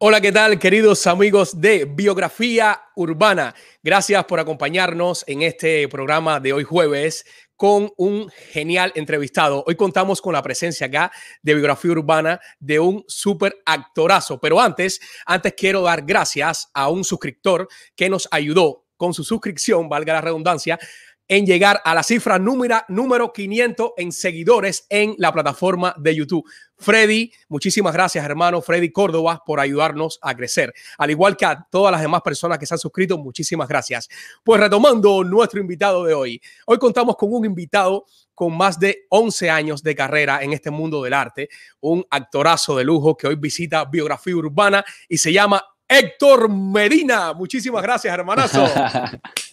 Hola, ¿qué tal, queridos amigos de Biografía Urbana? Gracias por acompañarnos en este programa de hoy jueves con un genial entrevistado. Hoy contamos con la presencia acá de Biografía Urbana de un súper actorazo. Pero antes, antes quiero dar gracias a un suscriptor que nos ayudó con su suscripción, valga la redundancia, en llegar a la cifra número, número 500 en seguidores en la plataforma de YouTube. Freddy, muchísimas gracias, hermano Freddy Córdoba, por ayudarnos a crecer. Al igual que a todas las demás personas que se han suscrito, muchísimas gracias. Pues retomando nuestro invitado de hoy. Hoy contamos con un invitado con más de 11 años de carrera en este mundo del arte, un actorazo de lujo que hoy visita Biografía Urbana y se llama Héctor Medina. Muchísimas gracias, hermanazo.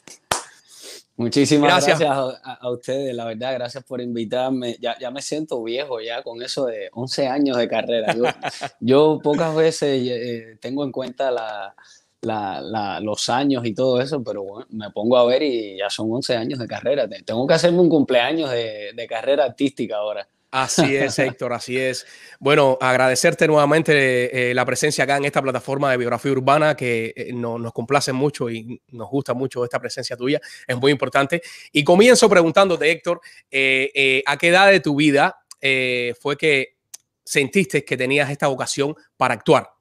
Muchísimas gracias, a, ustedes, la verdad, gracias por invitarme. Ya, ya, me siento viejo ya con eso de 11 años de carrera. Yo, pocas veces eh, tengo en cuenta la, la, los años y todo eso, pero bueno, me pongo a ver y ya son 11 años de carrera. Tengo que hacerme un cumpleaños de, de carrera artística ahora. Así es, Héctor, así es. Bueno, agradecerte nuevamente eh, la presencia acá en esta plataforma de biografía urbana que eh, nos complace mucho y nos gusta mucho esta presencia tuya, es muy importante. Y comienzo preguntándote, Héctor, eh, ¿a qué edad de tu vida fue que sentiste que tenías esta vocación para actuar?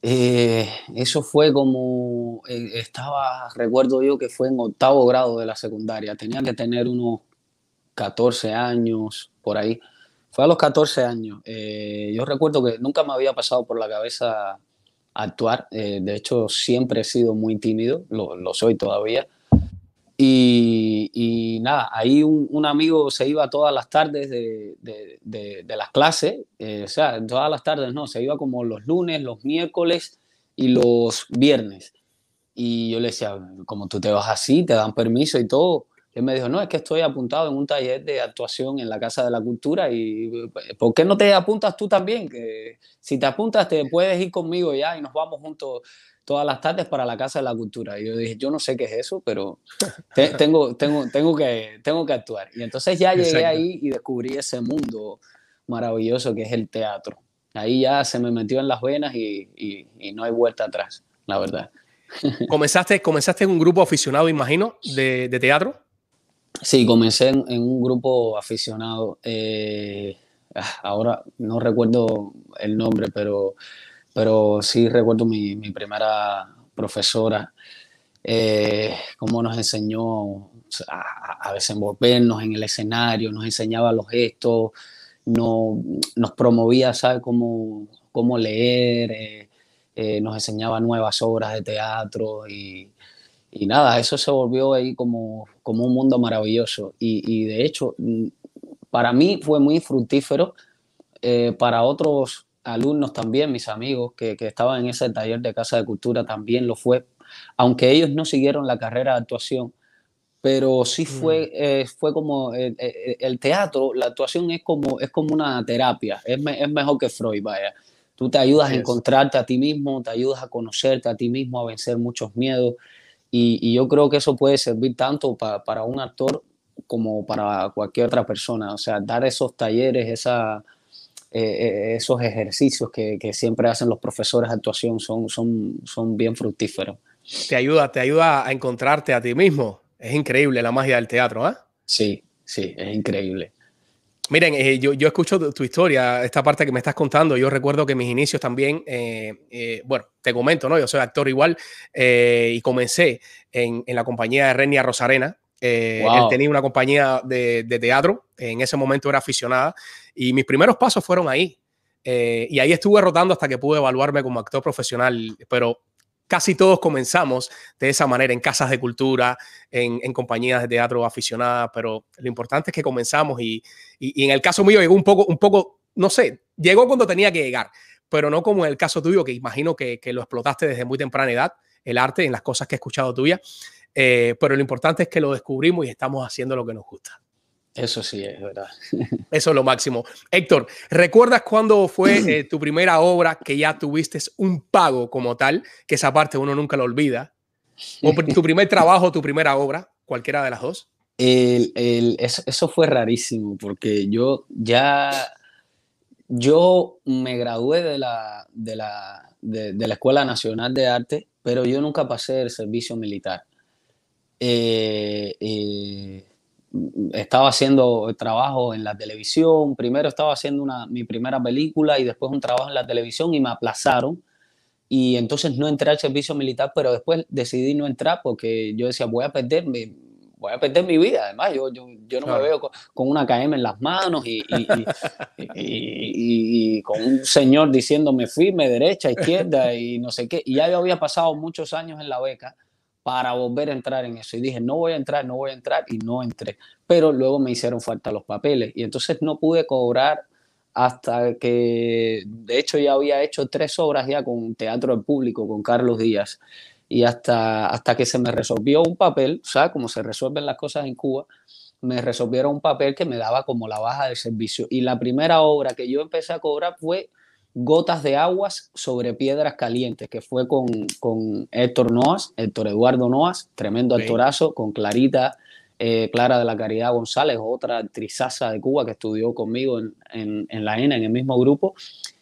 eso fue como, estaba, recuerdo yo que fue en octavo grado de la secundaria, tenía que tener unos 14 años, por ahí. Fue a los 14 años. Eh, yo recuerdo que nunca me había pasado por la cabeza actuar. Eh, de hecho, siempre he sido muy tímido, lo, soy todavía. Y, nada, ahí un, amigo se iba todas las tardes de, de, las clases, eh, o sea, todas las tardes no, se iba como los lunes, los miércoles y los viernes. Y yo le decía, como tú te vas así, te dan permiso y todo, él me dijo, no, es que estoy apuntado en un taller de actuación en la Casa de la Cultura y ¿por qué no te apuntas tú también? Que si te apuntas te puedes ir conmigo ya y nos vamos juntos todas las tardes para la Casa de la Cultura. Y yo dije, yo no sé qué es eso, pero tengo, tengo, tengo, que, tengo que actuar. Y entonces ya llegué ahí y descubrí ese mundo maravilloso que es el teatro. Ahí ya se me metió en las venas y, y, no hay vuelta atrás, la verdad. ¿Comenzaste, comenzaste en un grupo aficionado, imagino, de, de teatro? Sí, comencé en, un grupo aficionado. Eh, ah, ahora no recuerdo el nombre, pero, pero sí recuerdo mi, primera profesora, eh, cómo nos enseñó a, desenvolvernos en el escenario, nos enseñaba los gestos, no, nos promovía, ¿sabes?, cómo, cómo leer, eh, nos enseñaba nuevas obras de teatro y, y nada, eso se volvió ahí como, como un mundo maravilloso. Y, de hecho, mm, para mí fue muy fructífero, eh, para otros alumnos también, mis amigos que, estaban en ese taller de Casa de Cultura también lo fue, aunque ellos no siguieron la carrera de actuación, pero sí fue, mm. eh, fue como eh, el, teatro, la actuación es como, es como una terapia, es, es mejor que Freud, vaya. Tú te ayudas a encontrarte a ti mismo, te ayudas a conocerte a ti mismo, a vencer muchos miedos. Y, yo creo que eso puede servir tanto para un actor como para cualquier otra persona. O sea, dar esos talleres, esa, eh, eh, esos ejercicios que, que, siempre hacen los profesores de actuación son, son, son bien fructíferos. Te ayuda, te ayuda a encontrarte a ti mismo. Es increíble la magia del teatro, ¿ah? Sí, sí, es increíble. Miren, eh, yo, yo, escucho tu, historia, esta parte que me estás contando. Yo recuerdo que mis inicios también, eh, eh, bueno, te comento, ¿no? Yo soy actor igual y comencé en, en, la compañía de Renia Rosarena. Él tenía una compañía de, de, teatro, en ese momento era aficionada y mis primeros pasos fueron ahí. y ahí estuve rotando hasta que pude evaluarme como actor profesional, pero casi todos comenzamos de esa manera, en casas de cultura, en, compañías de teatro aficionadas, pero lo importante es que comenzamos y, en el caso mío llegó un poco, un poco, no sé, llegó cuando tenía que llegar, pero no como en el caso tuyo, que imagino que, lo explotaste desde muy temprana edad, el arte, en las cosas que he escuchado tuya, eh, pero lo importante es que lo descubrimos y estamos haciendo lo que nos gusta. Eso sí, es verdad. Eso es lo máximo. Héctor, ¿recuerdas cuándo fue eh, tu primera obra que ya tuviste un pago como tal? Que esa parte uno nunca lo olvida. O tu primer trabajo, tu primera obra, cualquiera de las dos. eso, fue rarísimo porque yo ya, Yo me gradué de la, de la, de, la Escuela Nacional de Arte, pero yo nunca pasé el servicio militar. Eh, eh, estaba haciendo trabajo en la televisión, primero estaba haciendo una, mi primera película y después un trabajo en la televisión y me aplazaron. Y entonces no entré al servicio militar, pero después decidí no entrar porque yo decía, voy a perder mi, voy a perder mi vida, además yo, yo, yo no me veo con, una KM en las manos y, y, con un señor diciéndome firme, derecha, izquierda y no sé qué, y ya yo había pasado muchos años en la beca para volver a entrar en eso. Y dije, no voy a entrar, no voy a entrar, y no entré. Pero luego me hicieron falta los papeles y entonces no pude cobrar hasta que, de hecho, ya había hecho tres obras ya con Teatro del Público, con Carlos Díaz, y hasta, hasta que se me resolvió un papel, o sea, como se resuelven las cosas en Cuba, me resolvieron un papel que me daba como la baja del servicio. Y la primera obra que yo empecé a cobrar fue Gotas de Aguas sobre Piedras Calientes, que fue con, con Héctor Noas, Héctor Eduardo Noas, tremendo actorazo, con Clarita, eh, Clara de la Caridad González, otra actrizaza de Cuba que estudió conmigo en, en, la ENA, en el mismo grupo,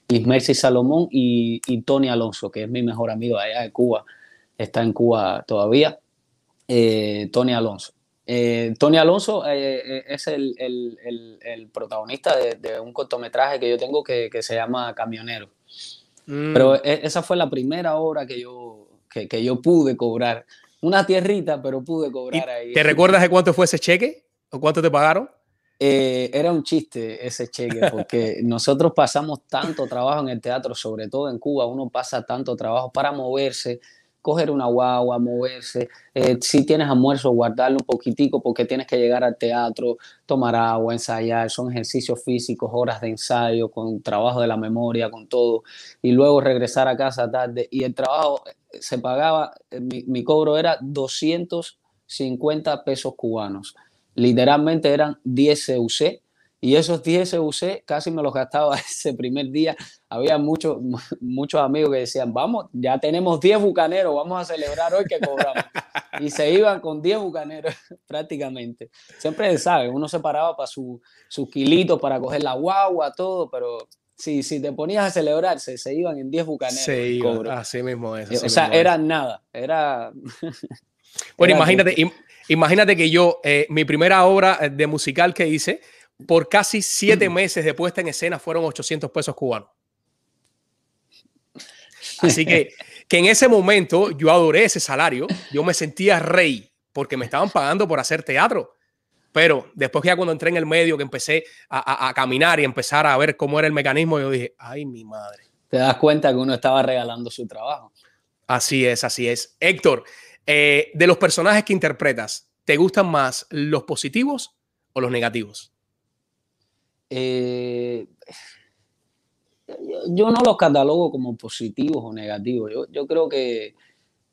Ismercy Salomón y, y, Tony Alonso, que es mi mejor amigo allá de Cuba, está en Cuba todavía, eh, Tony Alonso. Eh, Tony Alonso eh, eh, es el, protagonista de, un cortometraje que yo tengo que, se llama Camionero. Mm. Pero e, esa fue la primera obra que yo, que, yo pude cobrar. Una tierrita, pero pude cobrar ahí. ¿Te recuerdas de cuánto fue ese cheque? ¿O cuánto te pagaron? era un chiste ese cheque, porque nosotros pasamos tanto trabajo en el teatro, sobre todo en Cuba, uno pasa tanto trabajo para moverse, coger una guagua, moverse, eh, si tienes almuerzo, guardarlo un poquitico porque tienes que llegar al teatro, tomar agua, ensayar, son ejercicios físicos, horas de ensayo, con trabajo de la memoria, con todo, y luego regresar a casa tarde. Y el trabajo eh, se pagaba, eh, mi, mi cobro era 250 pesos cubanos. Literalmente eran 10 CUC, y esos 10 SUC casi me los gastaba ese primer día. Había muchos, muchos amigos que decían, vamos, ya tenemos 10 bucaneros, vamos a celebrar hoy que cobramos. y se iban con 10 bucaneros prácticamente. Siempre, ¿sabes? Uno se paraba para sus su kilitos para coger la guagua, todo, pero si, si te ponías a celebrarse, se iban en 10 bucaneros. Se iban, así mismo es. o sea, era nada, era... Bueno, imagínate, imagínate que yo, eh, mi primera obra de musical que hice, por casi siete meses de puesta en escena fueron 800 pesos cubanos. Así que, que en ese momento yo adoré ese salario, yo me sentía rey porque me estaban pagando por hacer teatro. Pero después que ya cuando entré en el medio, que empecé a, a, caminar y empezar a ver cómo era el mecanismo, yo dije, ay, mi madre. Te das cuenta que uno estaba regalando su trabajo. Así es, así es. Héctor, eh, de los personajes que interpretas, ¿te gustan más los positivos o los negativos? Eh, yo no los catalogo como positivos o negativos. Yo, creo que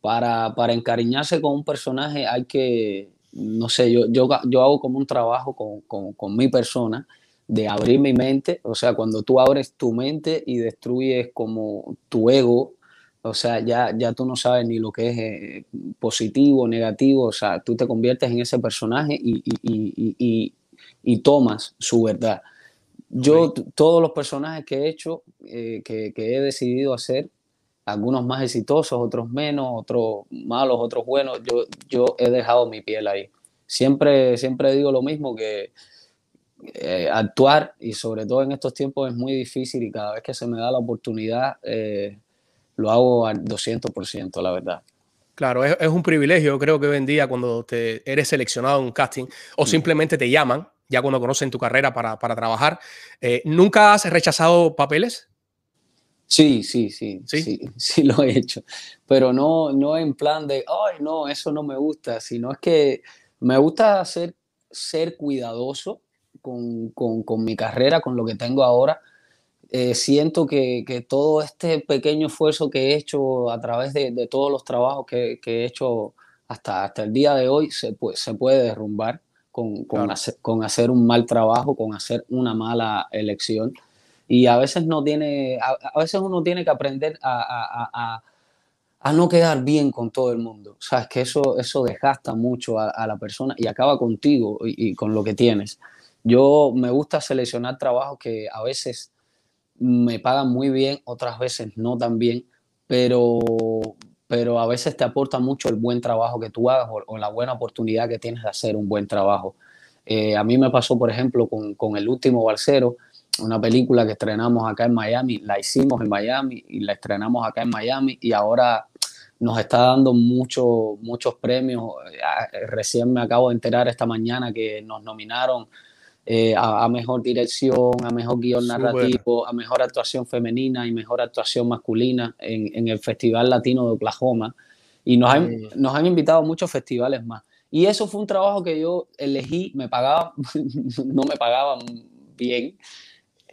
para, encariñarse con un personaje hay que, no sé, yo, yo, yo hago como un trabajo con, mi persona de abrir mi mente, o sea, cuando tú abres tu mente y destruyes como tu ego, o sea, ya, ya tú no sabes ni lo que es eh, positivo, negativo, o sea, tú te conviertes en ese personaje y, y tomas su verdad. Yo, todos los personajes que he hecho, eh, que, he decidido hacer, algunos más exitosos, otros menos, otros malos, otros buenos, yo, yo he dejado mi piel ahí. Siempre, siempre digo lo mismo, que eh, actuar, y sobre todo en estos tiempos, es muy difícil y cada vez que se me da la oportunidad, eh, lo hago al 200%, la verdad. Claro, es, es, un privilegio, creo que hoy en día cuando te eres seleccionado en un casting o mm. simplemente te llaman ya cuando conocen tu carrera para, trabajar. Eh, ¿Nunca has rechazado papeles? Sí, sí, sí, sí, sí, lo he hecho, pero no, no en plan de, ay, no, eso no me gusta, sino es que me gusta ser, ser cuidadoso con, mi carrera, con lo que tengo ahora. Eh, siento que, todo este pequeño esfuerzo que he hecho a través de, todos los trabajos que, he hecho hasta, hasta el día de hoy se, se puede derrumbar con, con, hacer, con, hacer, un mal trabajo, con hacer una mala elección. Y a veces, no tiene, a, veces uno tiene que aprender a, a, a, no quedar bien con todo el mundo. Sabes que eso, eso desgasta mucho a, la persona y acaba contigo y, con lo que tienes. Yo me gusta seleccionar trabajos que a veces me pagan muy bien, otras veces no tan bien, pero, pero a veces te aporta mucho el buen trabajo que tú hagas o, la buena oportunidad que tienes de hacer un buen trabajo. Eh, a mí me pasó, por ejemplo, con, con El último balsero, una película que estrenamos acá en Miami, la hicimos en Miami y la estrenamos acá en Miami y ahora nos está dando mucho, muchos premios. Eh, recién me acabo de enterar esta mañana que nos nominaron eh, a, mejor dirección, a mejor guion narrativo, a mejor actuación femenina y mejor actuación masculina en, el Festival Latino de Oklahoma. Y nos han, nos han invitado a muchos festivales más. Y eso fue un trabajo que yo elegí, me pagaba, no me pagaban bien,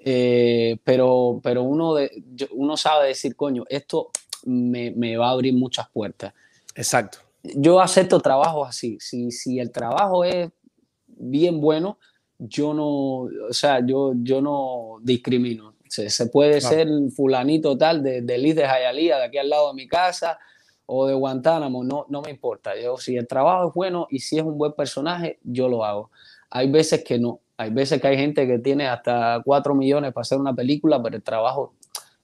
eh, pero, pero uno, de, uno sabe decir, coño, esto me, me, va a abrir muchas puertas. Exacto. Yo acepto trabajos así. Si, si el trabajo es bien bueno, yo no, o sea, yo, yo no discrimino. Se, se puede ser fulanito tal de, de Liz de Jayalía, de aquí al lado de mi casa, o de Guantánamo, no, no me importa. Yo, si el trabajo es bueno y si es un buen personaje, yo lo hago. Hay veces que no. Hay veces que hay gente que tiene hasta 4 millones para hacer una película, pero el trabajo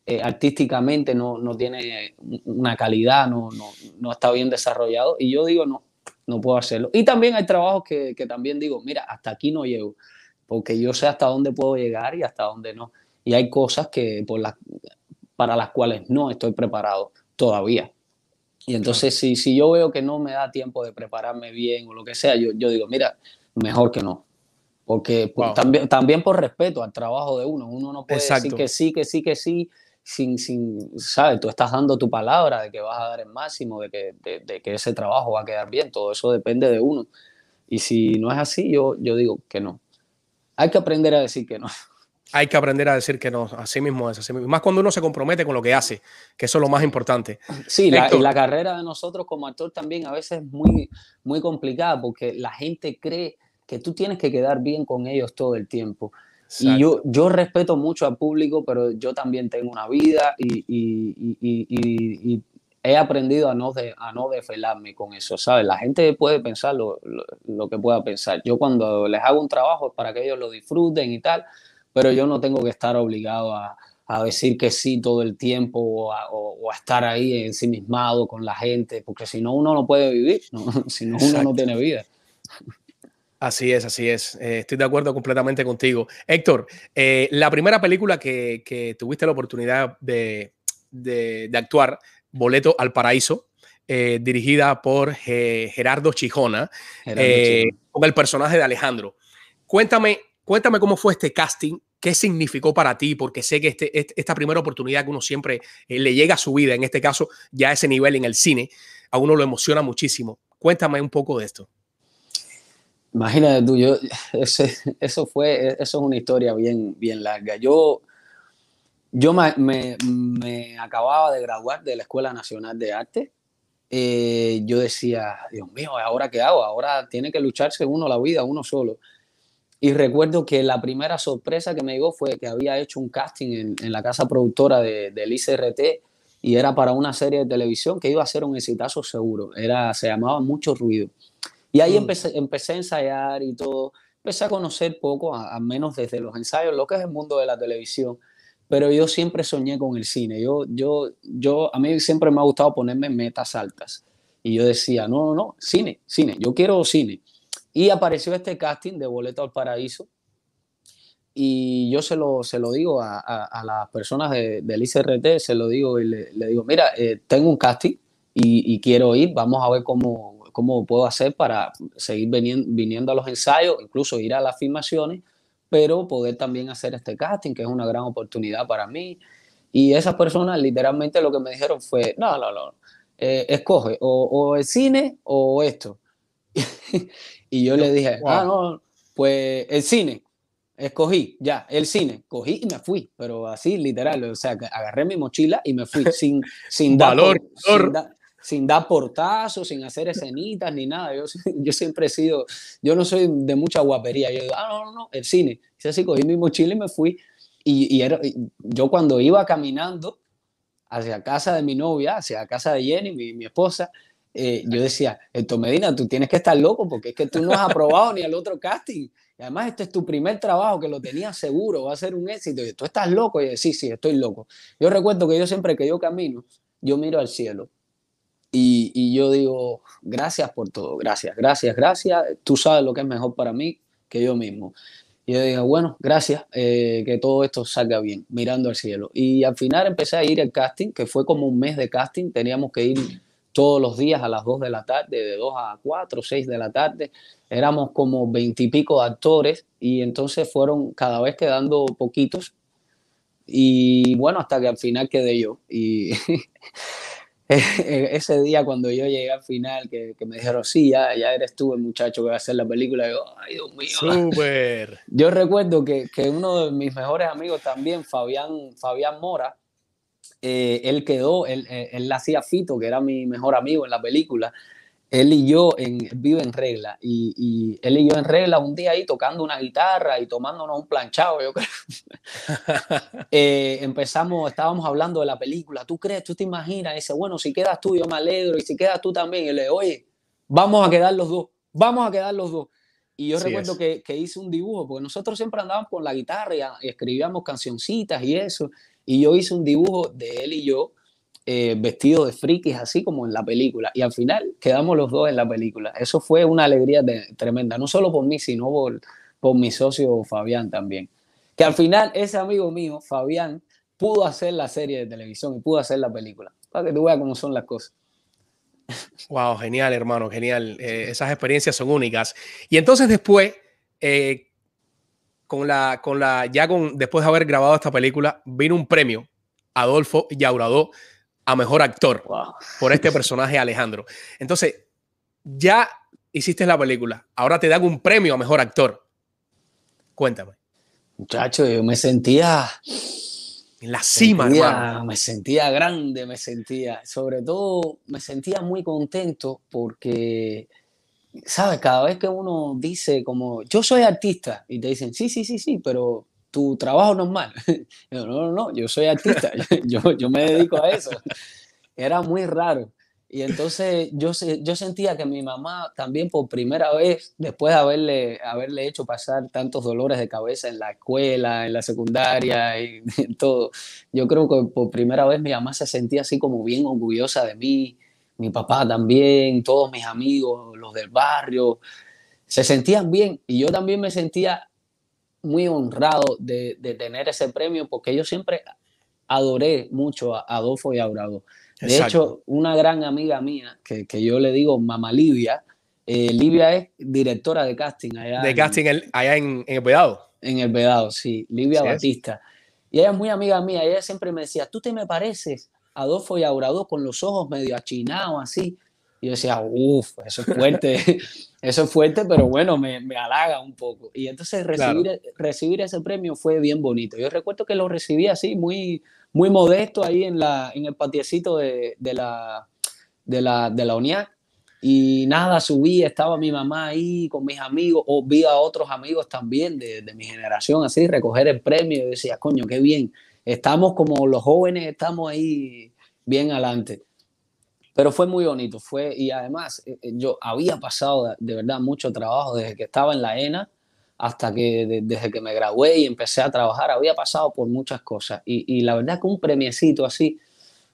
eh, artísticamente no, no, tiene una calidad, no, no, no, está bien desarrollado. Y yo digo, no, no puedo hacerlo. Y también hay trabajos que, que, también digo, mira, hasta aquí no llego, porque yo sé hasta dónde puedo llegar y hasta dónde no. Y hay cosas que por las, para las cuales no estoy preparado todavía. Y entonces, si, si yo veo que no me da tiempo de prepararme bien o lo que sea, yo, yo digo, mira, mejor que no. Porque también, también por respeto al trabajo de uno, uno no puede decir que sí, que sí, que sí, sin, sin, ¿sabes? Tú estás dando tu palabra de que vas a dar el máximo, de que, de, que ese trabajo va a quedar bien, todo eso depende de uno. Y si no es así, yo, yo digo que no. Hay que aprender a decir que no. Hay que aprender a decir que no, así mismo es, así mismo. Más cuando uno se compromete con lo que hace, que eso es lo más importante. Sí, la, y la carrera de nosotros como actor también a veces es muy, muy complicada porque la gente cree que tú tienes que quedar bien con ellos todo el tiempo. Y yo, yo respeto mucho al público, pero yo también tengo una vida y, y, y, y he aprendido a no, de, a no desvelarme con eso, ¿sabes? La gente puede pensar lo, lo, que pueda pensar. Yo cuando les hago un trabajo es para que ellos lo disfruten y tal, pero yo no tengo que estar obligado a, a decir que sí todo el tiempo o a, o, a, estar ahí ensimismado con la gente, porque si no uno no puede vivir, ¿no? si no uno no tiene vida. Así es, así es. Eh, estoy de acuerdo completamente contigo. Héctor, eh, la primera película que, que, tuviste la oportunidad de, de, actuar, Boleto al Paraíso, eh, dirigida por Gerardo Chijona, con el personaje de Alejandro. Cuéntame, cuéntame cómo fue este casting, qué significó para ti, porque sé que este, este esta primera oportunidad que uno siempre le llega a su vida, en este caso ya ese nivel en el cine, a uno lo emociona muchísimo. Cuéntame un poco de esto. Imagínate tú, yo, eso fue, eso es una historia bien, bien larga. Yo, yo me, me, acababa de graduar de la Escuela Nacional de Arte. Eh, yo decía, Dios mío, ¿ahora qué hago? Ahora tiene que lucharse uno la vida, uno solo. Y recuerdo que la primera sorpresa que me llegó fue que había hecho un casting en, en la casa productora de, del ICRT y era para una serie de televisión que iba a ser un exitazo seguro. Era, se llamaba Mucho Ruido. Y ahí mm. empecé, empecé a ensayar y todo. Empecé a conocer poco, al menos desde los ensayos, lo que es el mundo de la televisión. Pero yo siempre soñé con el cine. Yo, yo, yo, a mí siempre me ha gustado ponerme metas altas. Y yo decía, no, no, no, cine, cine, yo quiero cine. Y apareció este casting de Boleto al Paraíso. Y yo se lo, se lo digo a, a, las personas de, del ICRT, se lo digo y le, le digo, mira, eh, tengo un casting y, y, quiero ir, vamos a ver cómo, cómo puedo hacer para seguir viniendo a los ensayos, incluso ir a las filmaciones, pero poder también hacer este casting, que es una gran oportunidad para mí. Y esas personas literalmente lo que me dijeron fue, no, no, no, eh, escoge o, el cine o esto. y yo le dije, ah, no, pues el cine. Escogí, ya, el cine, cogí y me fui, pero así literal, o sea, agarré mi mochila y me fui sin, sin, valor, sin dar portazos, sin hacer escenitas ni nada. Yo, siempre he sido, yo no soy de mucha guapería. Yo digo, ah, no, no, no, el cine. Y así, cogí mi mochila y me fui. Y, yo cuando iba caminando hacia casa de mi novia, hacia casa de Jenny, mi, esposa, eh, yo decía, Héctor Medina, tú tienes que estar loco porque es que tú no has aprobado ni el otro casting. Y además, este es tu primer trabajo que lo tenías seguro, va a ser un éxito. Y tú estás loco. Y yo, sí, sí, estoy loco. Yo recuerdo que yo siempre que yo camino, yo miro al cielo y, y, yo digo, gracias por todo, gracias, gracias, gracias. Tú sabes lo que es mejor para mí que yo mismo. Y yo dije, bueno, gracias, eh, que todo esto salga bien, mirando al cielo. Y al final empecé a ir al casting, que fue como un mes de casting, teníamos que ir todos los días a las 2 de la tarde, de 2 a 4, 6 de la tarde. Éramos como veintipico actores y entonces fueron cada vez quedando poquitos. Y bueno, hasta que al final quedé yo. Y ese día cuando yo llegué al final, que, me dijeron, sí, ya, ya eres tú el muchacho que va a hacer la película, yo, ay Dios mío. Súper. Yo recuerdo que, que, uno de mis mejores amigos también, Fabián, Fabián Mora, eh, él quedó, él, él, él hacía Fito, que era mi mejor amigo en la película, él y yo en, vive en regla. Y, y, él y yo en regla un día ahí tocando una guitarra y tomándonos un planchado, yo creo. eh, empezamos, estábamos hablando de la película. ¿Tú crees? ¿Tú te imaginas? Y dice, bueno, si quedas tú, yo me alegro. Y si quedas tú también. Y le digo, oye, vamos a quedar los dos. Vamos a quedar los dos. Y yo sí recuerdo que, que, hice un dibujo, porque nosotros siempre andábamos con la guitarra y, y escribíamos cancioncitas y eso. Y yo hice un dibujo de él y yo eh, vestidos de frikis, así como en la película. Y al final quedamos los dos en la película. Eso fue una alegría de, tremenda, no solo por mí, sino por, por mi socio Fabián también. Que al final ese amigo mío, Fabián, pudo hacer la serie de televisión y pudo hacer la película. Para que tú veas cómo son las cosas. Wow, genial, hermano, genial. Eh, esas experiencias son únicas. Y entonces después, eh, con la, con la, ya con, después de haber grabado esta película, vino un premio, Adolfo Yauradó, a mejor actor wow. por este personaje Alejandro. Entonces, ya hiciste la película, ahora te dan un premio a mejor actor. Cuéntame. Muchacho, yo me sentía en la cima, sentía, hermano. Me sentía grande, me sentía, sobre todo me sentía muy contento porque, ¿sabes? Cada vez que uno dice como, yo soy artista, y te dicen, sí, sí, sí, sí, pero tu trabajo normal. Yo, no, no, no, yo soy artista, yo, yo me dedico a eso. Era muy raro. Y entonces yo, yo sentía que mi mamá también por primera vez, después de haberle, haberle hecho pasar tantos dolores de cabeza en la escuela, en la secundaria y todo, yo creo que por primera vez mi mamá se sentía así como bien orgullosa de mí, mi papá también, todos mis amigos, los del barrio, se sentían bien y yo también me sentía muy honrado de, de, tener ese premio porque yo siempre adoré mucho a Adolfo y a Aurado. De Exacto. hecho, una gran amiga mía, que, que, yo le digo Mamá Livia, eh, Livia es directora de casting allá. De en, casting el, allá en, en, el Vedado. En el Vedado, sí, Livia sí, Batista. Y ella es muy amiga mía, ella siempre me decía, tú te me pareces a Adolfo y Aurado con los ojos medio achinados así. Y yo decía, uff, eso es fuerte, eso es fuerte, pero bueno, me, me halaga un poco. Y entonces recibir, claro. recibir ese premio fue bien bonito. Yo recuerdo que lo recibí así, muy, muy modesto ahí en, la, en el patiecito de, de, la, de, la, de la UNIAC. Y nada, subí, estaba mi mamá ahí con mis amigos, o vi a otros amigos también de, de mi generación, así, recoger el premio. Y decía, coño, qué bien. Estamos como los jóvenes, estamos ahí bien adelante pero fue muy bonito, fue, y además yo había pasado de, de, verdad mucho trabajo desde que estaba en la ENA hasta que de, desde que me gradué y empecé a trabajar, había pasado por muchas cosas, y, y, la verdad que un premiecito así,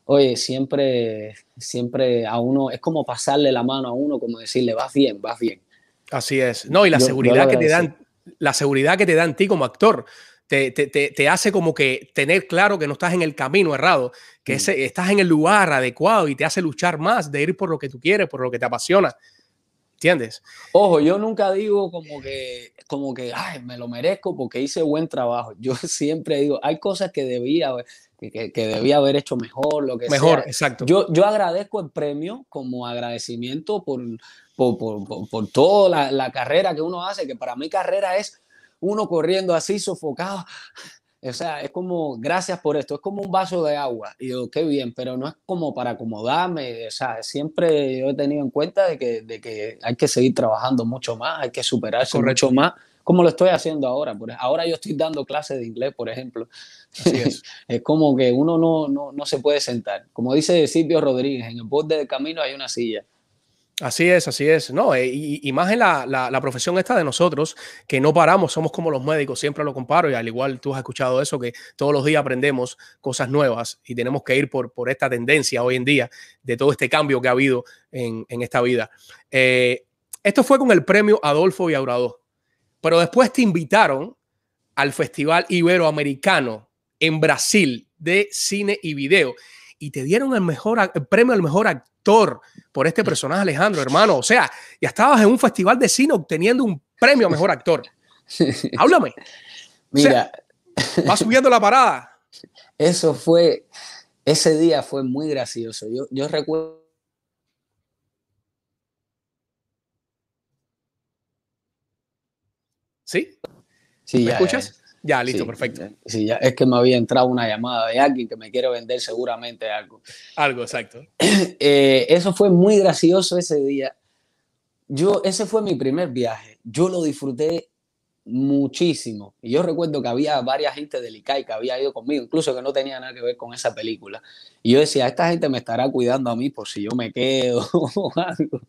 oye, siempre, siempre a uno, es como pasarle la mano a uno, como decirle, vas bien, vas bien. Así es, no, y la yo, seguridad yo que te dan, la seguridad que te dan ti como actor, te, te, te, hace como que tener claro que no estás en el camino errado, que ese, estás en el lugar adecuado y te hace luchar más de ir por lo que tú quieres, por lo que te apasiona. ¿Entiendes? Ojo, yo nunca digo como que, como que, ay, me lo merezco porque hice buen trabajo. Yo siempre digo, hay cosas que debía, que, que debía haber hecho mejor, lo que mejor, sea. exacto. Yo, yo agradezco el premio como agradecimiento por, por, por, por, por toda la, la carrera que uno hace, que para mí carrera es uno corriendo así sofocado. O sea, es como, gracias por esto, es como un vaso de agua. Y digo, qué bien, pero no es como para acomodarme. O sea, siempre yo he tenido en cuenta de que, de que hay que seguir trabajando mucho más, hay que superarse Correcto. mucho más, como lo estoy haciendo ahora. Ahora yo estoy dando clases de inglés, por ejemplo. Así es. es como que uno no, no, no se puede sentar. Como dice Silvio Rodríguez, en el borde del camino hay una silla. Así es, así es. No, eh, y, más en la, la, profesión esta de nosotros, que no paramos, somos como los médicos, siempre lo comparo, y al igual tú has escuchado eso, que todos los días aprendemos cosas nuevas y tenemos que ir por, por esta tendencia hoy en día de todo este cambio que ha habido en, en esta vida. Eh, esto fue con el premio Adolfo Villaurado, pero después te invitaron al Festival Iberoamericano en Brasil de cine y video y te dieron el mejor el premio al mejor actor por este personaje Alejandro, hermano. O sea, ya estabas en un festival de cine obteniendo un premio a mejor actor. Háblame. Mira, va subiendo la parada. Eso fue, ese día fue muy gracioso. Yo, yo recuerdo ¿Sí? Sí, ¿Me escuchas? Ya, listo, perfecto. Sí, ya es que me había entrado una llamada de alguien que me quiere vender seguramente algo. Algo, exacto. Eh, eso fue muy gracioso ese día. Yo, ese fue mi primer viaje. Yo lo disfruté muchísimo. Y yo recuerdo que había varias gente del ICAI que había ido conmigo, incluso que no tenía nada que ver con esa película. Y yo decía, esta gente me estará cuidando a mí por si yo me quedo o algo.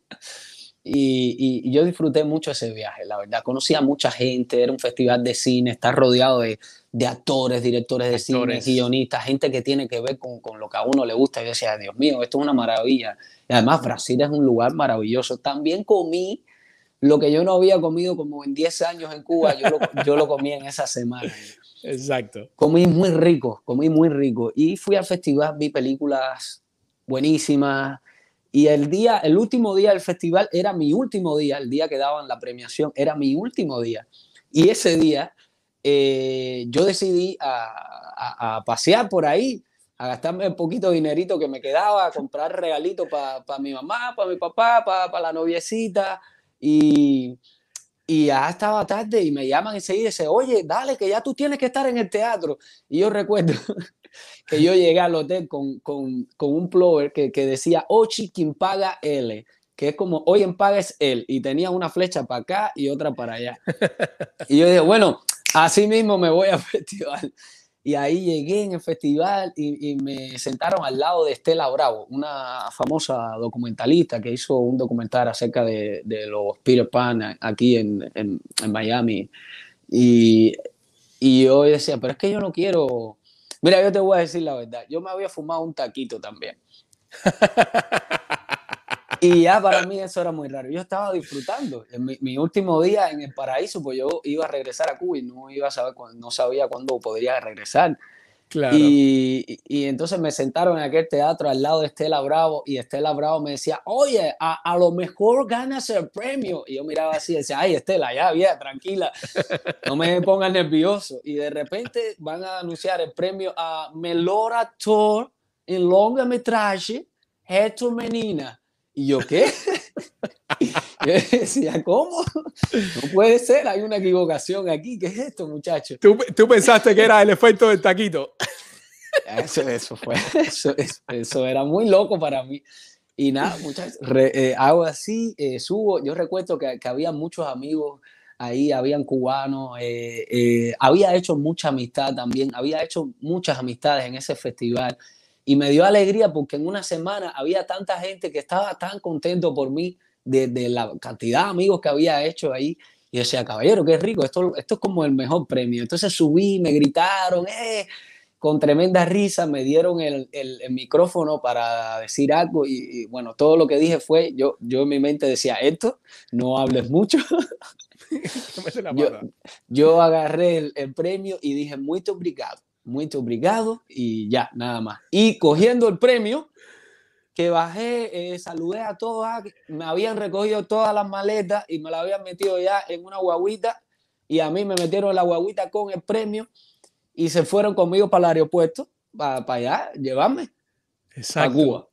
Y, yo disfruté mucho ese viaje, la verdad. Conocí a mucha gente, era un festival de cine, estar rodeado de, actores, directores de cine, guionistas, gente que tiene que ver con, lo que a uno le gusta. Y yo decía, Dios mío, esto es una maravilla. Y además Brasil es un lugar maravilloso. También comí lo que yo no había comido como en 10 años en Cuba, yo lo, yo lo comí en esa semana. Exacto. Comí muy rico, comí muy rico. Y fui al festival, vi películas buenísimas, y el día, el último día del festival era mi último día, el día que daban la premiación era mi último día. Y ese día eh, yo decidí a, pasear por ahí, a gastarme un poquito dinerito que me quedaba, a comprar regalitos para mi mamá, para mi papá, para la noviecita. Y, y ya estaba tarde y me llaman enseguida y dicen, oye, dale, que ya tú tienes que estar en el teatro. Y yo recuerdo que yo llegué al hotel con, con, con un plover que, que decía Ochi quien paga L, que es como hoy en paga es él, y tenía una flecha para acá y otra para allá. Y yo dije, bueno, así mismo me voy al festival. Y ahí llegué en el festival y, y, me sentaron al lado de Estela Bravo, una famosa documentalista que hizo un documental acerca de, de los Peter Pan aquí en, en, en Miami. Y, y yo decía, pero es que yo no quiero Mira, yo te voy a decir la verdad. Yo me había fumado un taquito también. y ya para mí eso era muy raro. Yo estaba disfrutando. En mi, último día en el paraíso, pues yo iba a regresar a Cuba y no, iba a saber, no sabía cuándo podría regresar. Y, y, entonces me sentaron en aquel teatro al lado de Estela Bravo y Estela Bravo me decía, oye, a, a lo mejor ganas el premio. Y yo miraba así y decía, ay, Estela, ya, bien, tranquila, no me pongas nervioso. Y de repente van a anunciar el premio a Melor Actor en longametraje, Héctor Menina. Y yo, ¿qué? yo decía, ¿cómo? No puede ser, hay una equivocación aquí. ¿Qué es esto, muchacho? ¿Tú, tú pensaste que era el efecto del taquito? Eso, eso fue, eso, eso, era muy loco para mí. Y nada, muchachos, eh, hago así, eh, subo. Yo recuerdo que, que, había muchos amigos ahí, habían cubanos, eh, había hecho mucha amistad también, había hecho muchas amistades en ese festival y me dio alegría porque en una semana había tanta gente que estaba tan contento por mí de, de la cantidad de amigos que había hecho ahí. Y decía, caballero, qué rico, esto, esto es como el mejor premio. Entonces subí, me gritaron, eh, con tremenda risa, me dieron el, el, micrófono para decir algo y, bueno, todo lo que dije fue, yo, yo en mi mente decía, esto, no hables mucho. yo, yo, agarré el, el premio y dije, muy obrigado muy obrigado y ya, nada más. Y cogiendo el premio, que bajé, eh, saludé a todos, ah, me habían recogido todas las maletas y me las habían metido ya en una guaguita y a mí me metieron la guaguita con el premio y se fueron conmigo para el aeropuerto, para, allá, llevarme a Cuba.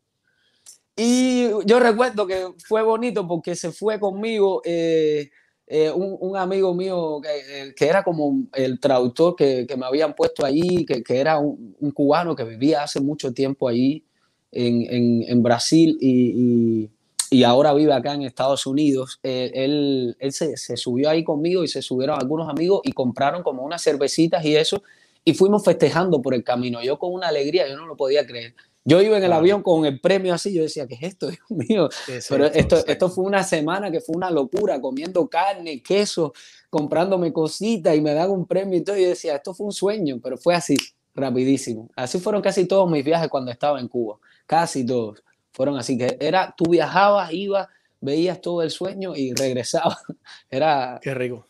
Y yo recuerdo que fue bonito porque se fue conmigo eh, eh, un, amigo mío que, que, era como el traductor que, que me habían puesto allí, que, que era un, cubano que vivía hace mucho tiempo allí en, en, en Brasil y, y, ahora vive acá en Estados Unidos. Eh, él, él se, se, subió ahí conmigo y se subieron algunos amigos y compraron como unas cervecitas y eso y fuimos festejando por el camino. Yo con una alegría, yo no lo podía creer. Yo iba en el avión con el premio así, yo decía, ¿qué es esto, Dios mío? Pero esto, esto fue una semana que fue una locura, comiendo carne, queso, comprándome cositas y me dan un premio y todo. Y yo decía, esto fue un sueño, pero fue así, rapidísimo. Así fueron casi todos mis viajes cuando estaba en Cuba, casi todos. Fueron así, que era, tú viajabas, ibas, veías todo el sueño y regresabas. Era... Qué rico.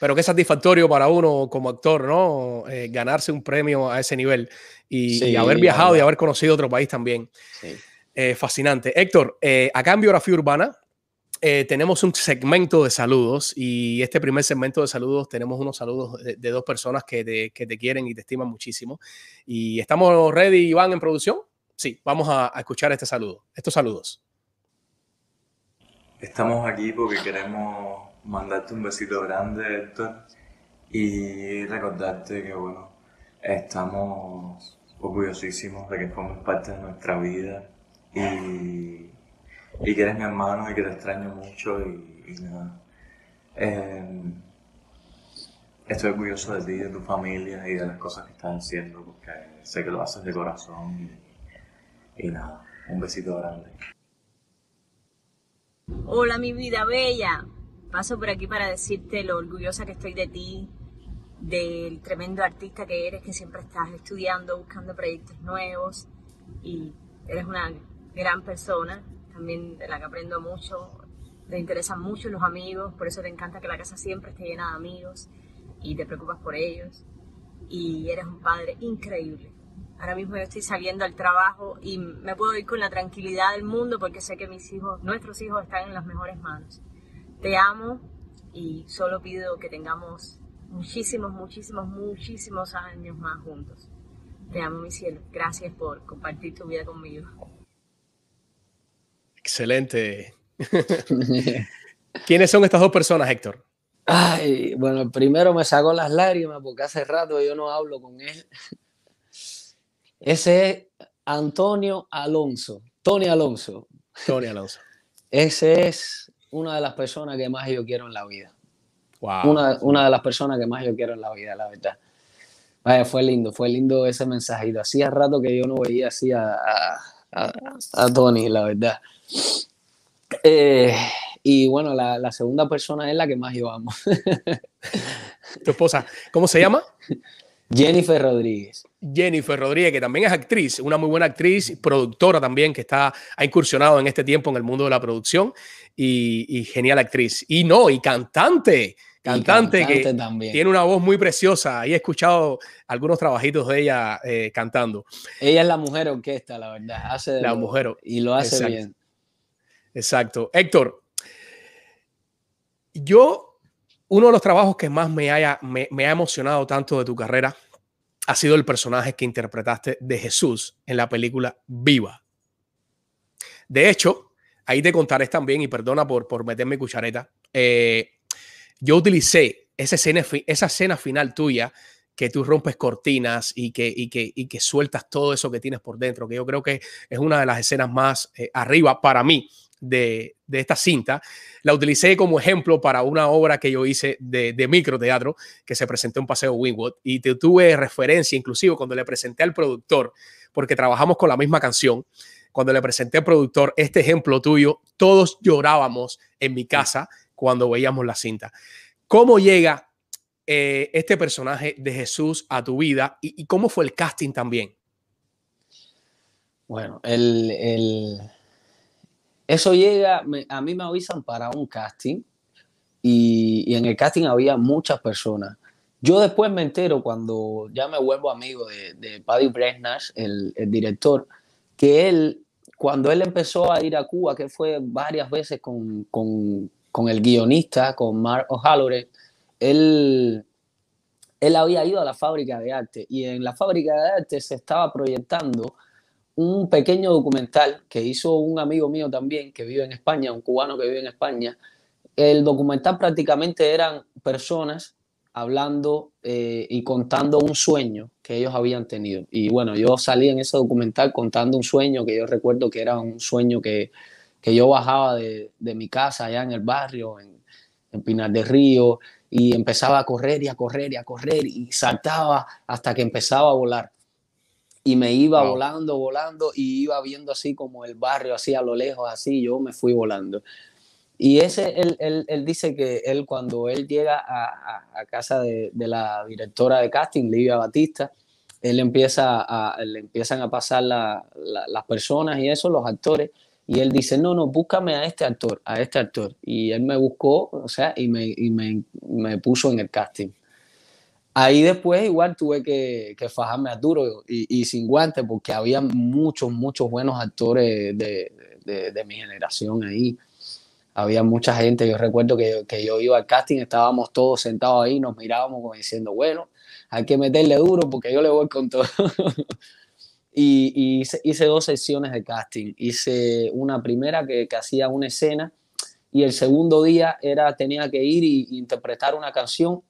Pero qué satisfactorio para uno como actor, ¿no? Eh, ganarse un premio a ese nivel y, haber viajado y haber conocido otro país también. Eh, fascinante. Héctor, eh, acá en Biografía Urbana tenemos un segmento de saludos y este primer segmento de saludos tenemos unos saludos de, dos personas que te, que te, quieren y te estiman muchísimo. Y estamos ready, Iván, en producción. Sí, vamos a escuchar este saludo, estos saludos. Estamos aquí porque queremos mandarte un besito grande, Héctor, y recordarte que, bueno, estamos orgullosísimos de que formes parte de nuestra vida y, y que eres mi hermano y que te extraño mucho y, nada. Em, estoy orgulloso de ti, de tu familia y de las cosas que estás haciendo porque sé que lo haces de corazón y nada, un besito grande. Hola mi vida bella, Paso por aquí para decirte lo orgullosa que estoy de ti, del tremendo artista que eres, que siempre estás estudiando, buscando proyectos nuevos y eres una gran persona, también de la que aprendo mucho, te interesan mucho los amigos, por eso te encanta que la casa siempre esté llena de amigos y te preocupas por ellos y eres un padre increíble. Ahora mismo yo estoy saliendo al trabajo y me puedo ir con la tranquilidad del mundo porque sé que mis hijos, nuestros hijos están en las mejores manos. Te amo y solo pido que tengamos muchísimos, muchísimos, muchísimos años más juntos. Te amo, mi cielo. Gracias por compartir tu vida conmigo. Excelente. ¿Quiénes son estas dos personas, Héctor? Ay, bueno, primero me sacó las lágrimas porque hace rato yo no hablo con él. Ese es Antonio Alonso. Tony Alonso. Tony Alonso. Ese es una de las personas que más yo quiero en la vida. Una, una, de las personas que más yo quiero en la vida, la verdad. Vaya, fue lindo, fue lindo ese mensajito. Hacía rato que yo no veía así a, a, a, Tony, la verdad. Eh, y bueno, la, la, segunda persona es la que más yo amo. ¿Tu esposa? ¿Cómo se llama? Jennifer Rodríguez. Jennifer Rodríguez, que también es actriz, una muy buena actriz, productora también, que está, ha incursionado en este tiempo en el mundo de la producción y, genial actriz. Y no, y cantante, cantante, que también. tiene una voz muy preciosa. Y he escuchado algunos trabajitos de ella eh, cantando. Ella es la mujer orquesta, la verdad. Hace la mujer. Y lo hace bien. Exacto. Héctor, yo, uno de los trabajos que más me, haya, me, ha emocionado tanto de tu carrera ha sido el personaje que interpretaste de Jesús en la película Viva. De hecho, ahí te contaré también, y perdona por, por meterme cuchareta, eh, yo utilicé esa escena, esa escena final tuya que tú rompes cortinas y que, y que, y que sueltas todo eso que tienes por dentro, que yo creo que es una de las escenas más eh, arriba para mí de, esta cinta. La utilicé como ejemplo para una obra que yo hice de, de microteatro que se presentó en Paseo Wingwood y te tuve referencia inclusive cuando le presenté al productor, porque trabajamos con la misma canción cuando le presenté al productor este ejemplo tuyo, todos llorábamos en mi casa cuando veíamos la cinta. ¿Cómo llega eh, este personaje de Jesús a tu vida y, cómo fue el casting también? Bueno, el, eso llega, a mí me avisan para un casting y, en el casting había muchas personas. Yo después me entero cuando ya me vuelvo amigo de, Paddy Bresnash, el, el, director, que él cuando él empezó a ir a Cuba, que fue varias veces con, con, con el guionista, con Mark O'Halloran, él, él había ido a la fábrica de arte y en la fábrica de arte se estaba proyectando un pequeño documental que hizo un amigo mío también que vive en España, un cubano que vive en España. El documental prácticamente eran personas hablando eh, y contando un sueño que ellos habían tenido. Y bueno, yo salí en ese documental contando un sueño que yo recuerdo que era un sueño que, que yo bajaba de, de, mi casa allá en el barrio, en, en Pinar del Río, y empezaba a correr y a correr y a correr y saltaba hasta que empezaba a volar. Y me iba volando, volando y iba viendo así como el barrio, así a lo lejos, así, yo me fui volando. Y ese, él, él, él dice que él cuando él llega a, a, casa de, de, la directora de casting, Livia Batista, él empieza a, le empiezan a pasar la, las personas y eso, los actores, y él dice, no, no, búscame a este actor, a este actor. Y él me buscó, o sea, y me, y me, me puso en el casting. Ahí después igual tuve que, que fajarme a duro y, y, sin guantes porque había muchos, muchos buenos actores de, de, de, mi generación ahí. Había mucha gente, yo recuerdo que, que, yo iba al casting, estábamos todos sentados ahí, nos mirábamos como diciendo, bueno, hay que meterle duro porque yo le voy con todo. y, y hice, hice, dos sesiones de casting. Hice una primera que, que hacía una escena y el segundo día era, tenía que ir y, interpretar una canción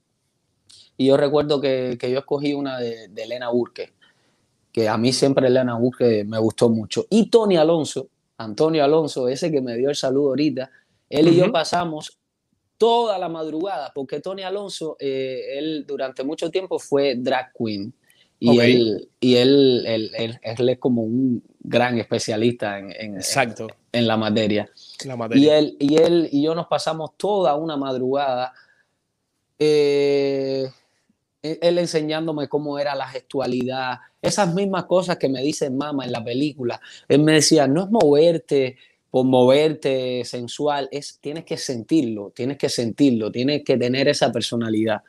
y yo recuerdo que, que yo escogí una de, de, Elena Burke, que a mí siempre Elena Burke me gustó mucho. Y Tony Alonso, Antonio Alonso, ese que me dio el saludo ahorita, él uh -huh. y yo pasamos toda la madrugada, porque Tony Alonso, eh, él durante mucho tiempo fue drag queen. Y, okay. él, y él, él, él, él, es como un gran especialista en, en, Exacto. en, en la, materia. la, materia. Y él, y él y yo nos pasamos toda una madrugada eh, él enseñándome cómo era la gestualidad, esas mismas cosas que me dice mamá en la película. Él me decía, no es moverte por moverte sensual, es, tienes que sentirlo, tienes que sentirlo, tienes que tener esa personalidad.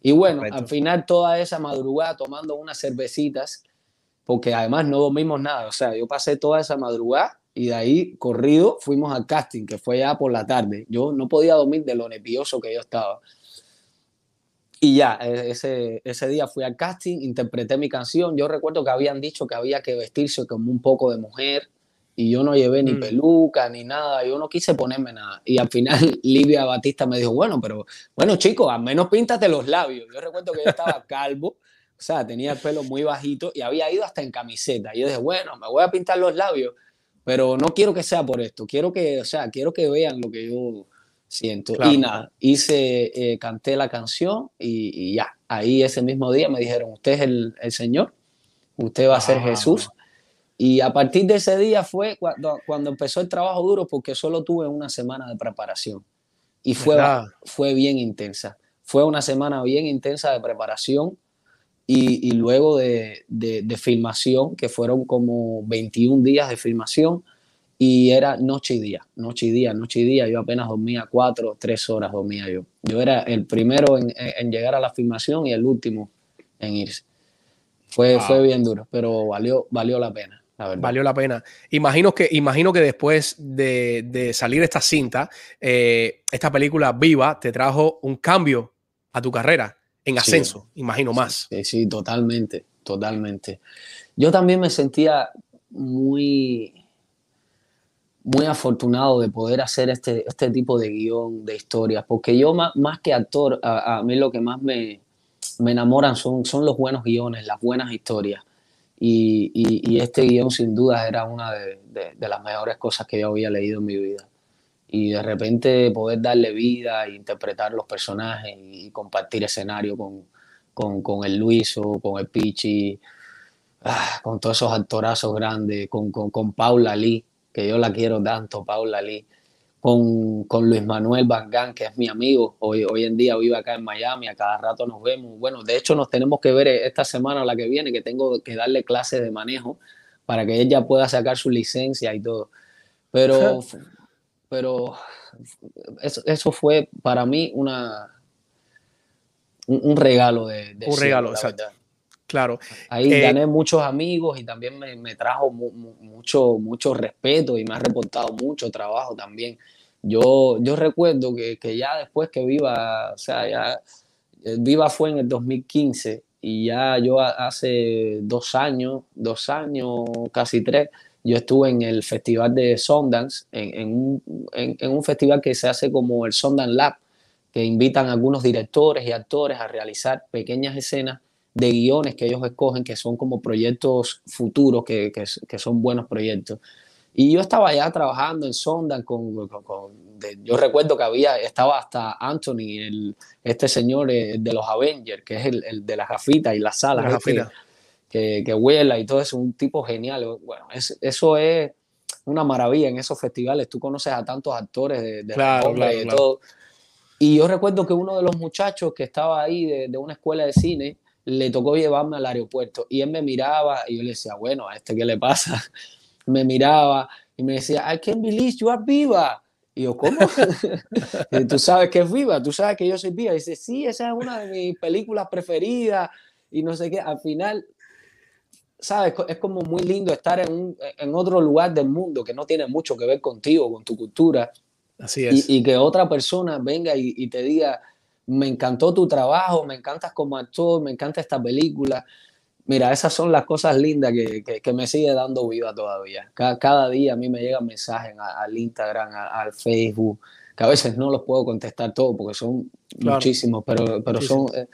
Y bueno, al final toda esa madrugada tomando unas cervecitas, porque además no dormimos nada, o sea, yo pasé toda esa madrugada y de ahí corrido fuimos al casting, que fue ya por la tarde. Yo no podía dormir de lo nervioso que yo estaba. Y ya, e, ese, ese día fui al casting, interpreté mi canción. Yo recuerdo que habían dicho que había que vestirse como un poco de mujer y yo no llevé ni mm. peluca ni nada, yo no quise ponerme nada. Y al final Livia Batista me dijo, bueno, pero bueno chicos, al menos píntate los labios. Yo recuerdo que yo estaba calvo, o sea, tenía el pelo muy bajito y había ido hasta en camiseta. Y yo dije, bueno, me voy a pintar los labios, pero no quiero que sea por esto, quiero que, o sea, quiero que vean lo que yo siento. Claro. Y nada, hice, eh, canté la canción y, y, ya, ahí ese mismo día me dijeron, usted es el, el Señor, usted va a ser ah. Jesús. Y a partir de ese día fue cuando, cuando, empezó el trabajo duro porque solo tuve una semana de preparación y fue, fue bien intensa. Fue una semana bien intensa de preparación y, y luego de, de, de, filmación, que fueron como 21 días de filmación y era noche y día, noche y día, noche y día. Yo apenas dormía cuatro, tres horas dormía yo. Yo era el primero en, en llegar a la filmación y el último en irse. Fue, wow. fue bien duro, pero valió, valió la pena. La Valió la pena. Imagino que, imagino que después de, de salir esta cinta, eh, esta película viva te trajo un cambio a tu carrera en ascenso, sí, imagino más. Sí, sí, totalmente, totalmente. Yo también me sentía muy, muy afortunado de poder hacer este, este tipo de guion de historias, porque yo más, más que actor, a, a, mí lo que más me, me enamoran son, son los buenos guiones, las buenas historias. Y, y, y este guion sin duda era una de, de, de, las mejores cosas que yo había leído en mi vida. Y de repente poder darle vida interpretar los personajes y compartir escenario con, con, con el Luiso, con el Pichi, ah, con todos esos actorazos grandes, con, con, con Paula Lee, que yo la quiero tanto, Paula Lee, con, con Luis Manuel Bangán, que es mi amigo, hoy, hoy en día vive acá en Miami, a cada rato nos vemos. Bueno, de hecho nos tenemos que ver esta semana o la que viene, que tengo que darle clases de manejo para que ella pueda sacar su licencia y todo. Pero, pero eso, eso fue para mí una, un, un regalo de, de un cielo, regalo, exacto. Verdad. Claro. Ahí eh, gané muchos amigos y también me, me trajo mu, mu, mucho, mucho respeto y me ha reportado mucho trabajo también. Yo, yo recuerdo que, que ya después que Viva, o sea, ya eh, Viva fue en el 2015 y ya yo hace dos años, dos años, casi tres, yo estuve en el festival de Sundance, en, en, un, en, en un festival que se hace como el Sundance Lab, que invitan a algunos directores y actores a realizar pequeñas escenas de guiones que ellos escogen, que son como proyectos futuros, que, que, que son buenos proyectos. Y yo estaba ya trabajando en Sonda con, con, con de, yo recuerdo que había, estaba hasta Anthony, el, este señor eh, de los Avengers, que es el, el, de las gafitas y las salas, la que, que, que Huela y todo eso, un tipo genial. Bueno, eso es una maravilla en esos festivales. Tú conoces a tantos actores de, de claro, y todo. Y yo recuerdo que uno de los muchachos que estaba ahí de, de, una escuela de cine le tocó llevarme al aeropuerto y él me miraba y yo le decía, bueno, ¿a este qué le pasa? me miraba y me decía, I can't believe you are viva. Y yo, ¿cómo? tú sabes que es viva, tú sabes que yo soy viva. Y dice, sí, esa es una de mis películas preferidas. Y no sé qué, al final, ¿sabes? Es como muy lindo estar en, un, en otro lugar del mundo que no tiene mucho que ver contigo, con tu cultura. Así es. Y, y que otra persona venga y, y, te diga, me encantó tu trabajo, me encantas como actor, me encanta esta película. Mira, esas son las cosas lindas que, que, que me sigue dando vida todavía. Cada, cada, día a mí me llegan mensajes al Instagram, a, al Facebook, que a veces no los puedo contestar todos porque son claro. muchísimos, pero, pero son, eh,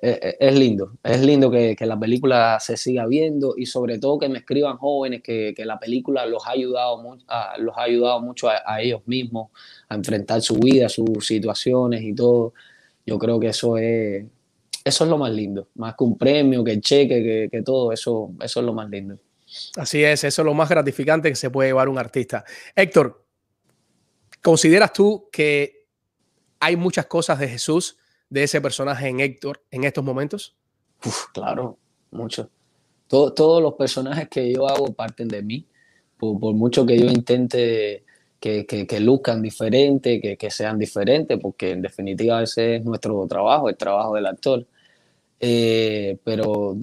eh, es lindo. Es lindo que, que, la película se siga viendo y sobre todo que me escriban jóvenes que, que la película los ha ayudado, mu a, los ha ayudado mucho a, a ellos mismos a enfrentar su vida, sus situaciones y todo. Yo creo que eso es, eso es lo más lindo, más que un premio, que el cheque, que, que, todo, eso, eso es lo más lindo. Así es, eso es lo más gratificante que se puede llevar un artista. Héctor, ¿consideras tú que hay muchas cosas de Jesús, de ese personaje en Héctor, en estos momentos? Uf, claro, mucho. Todo, todos los personajes que yo hago parten de mí, por, por mucho que yo intente que, que, que luzcan diferente, que, que, sean diferentes, porque en definitiva ese es nuestro trabajo, el trabajo del actor. Eh, pero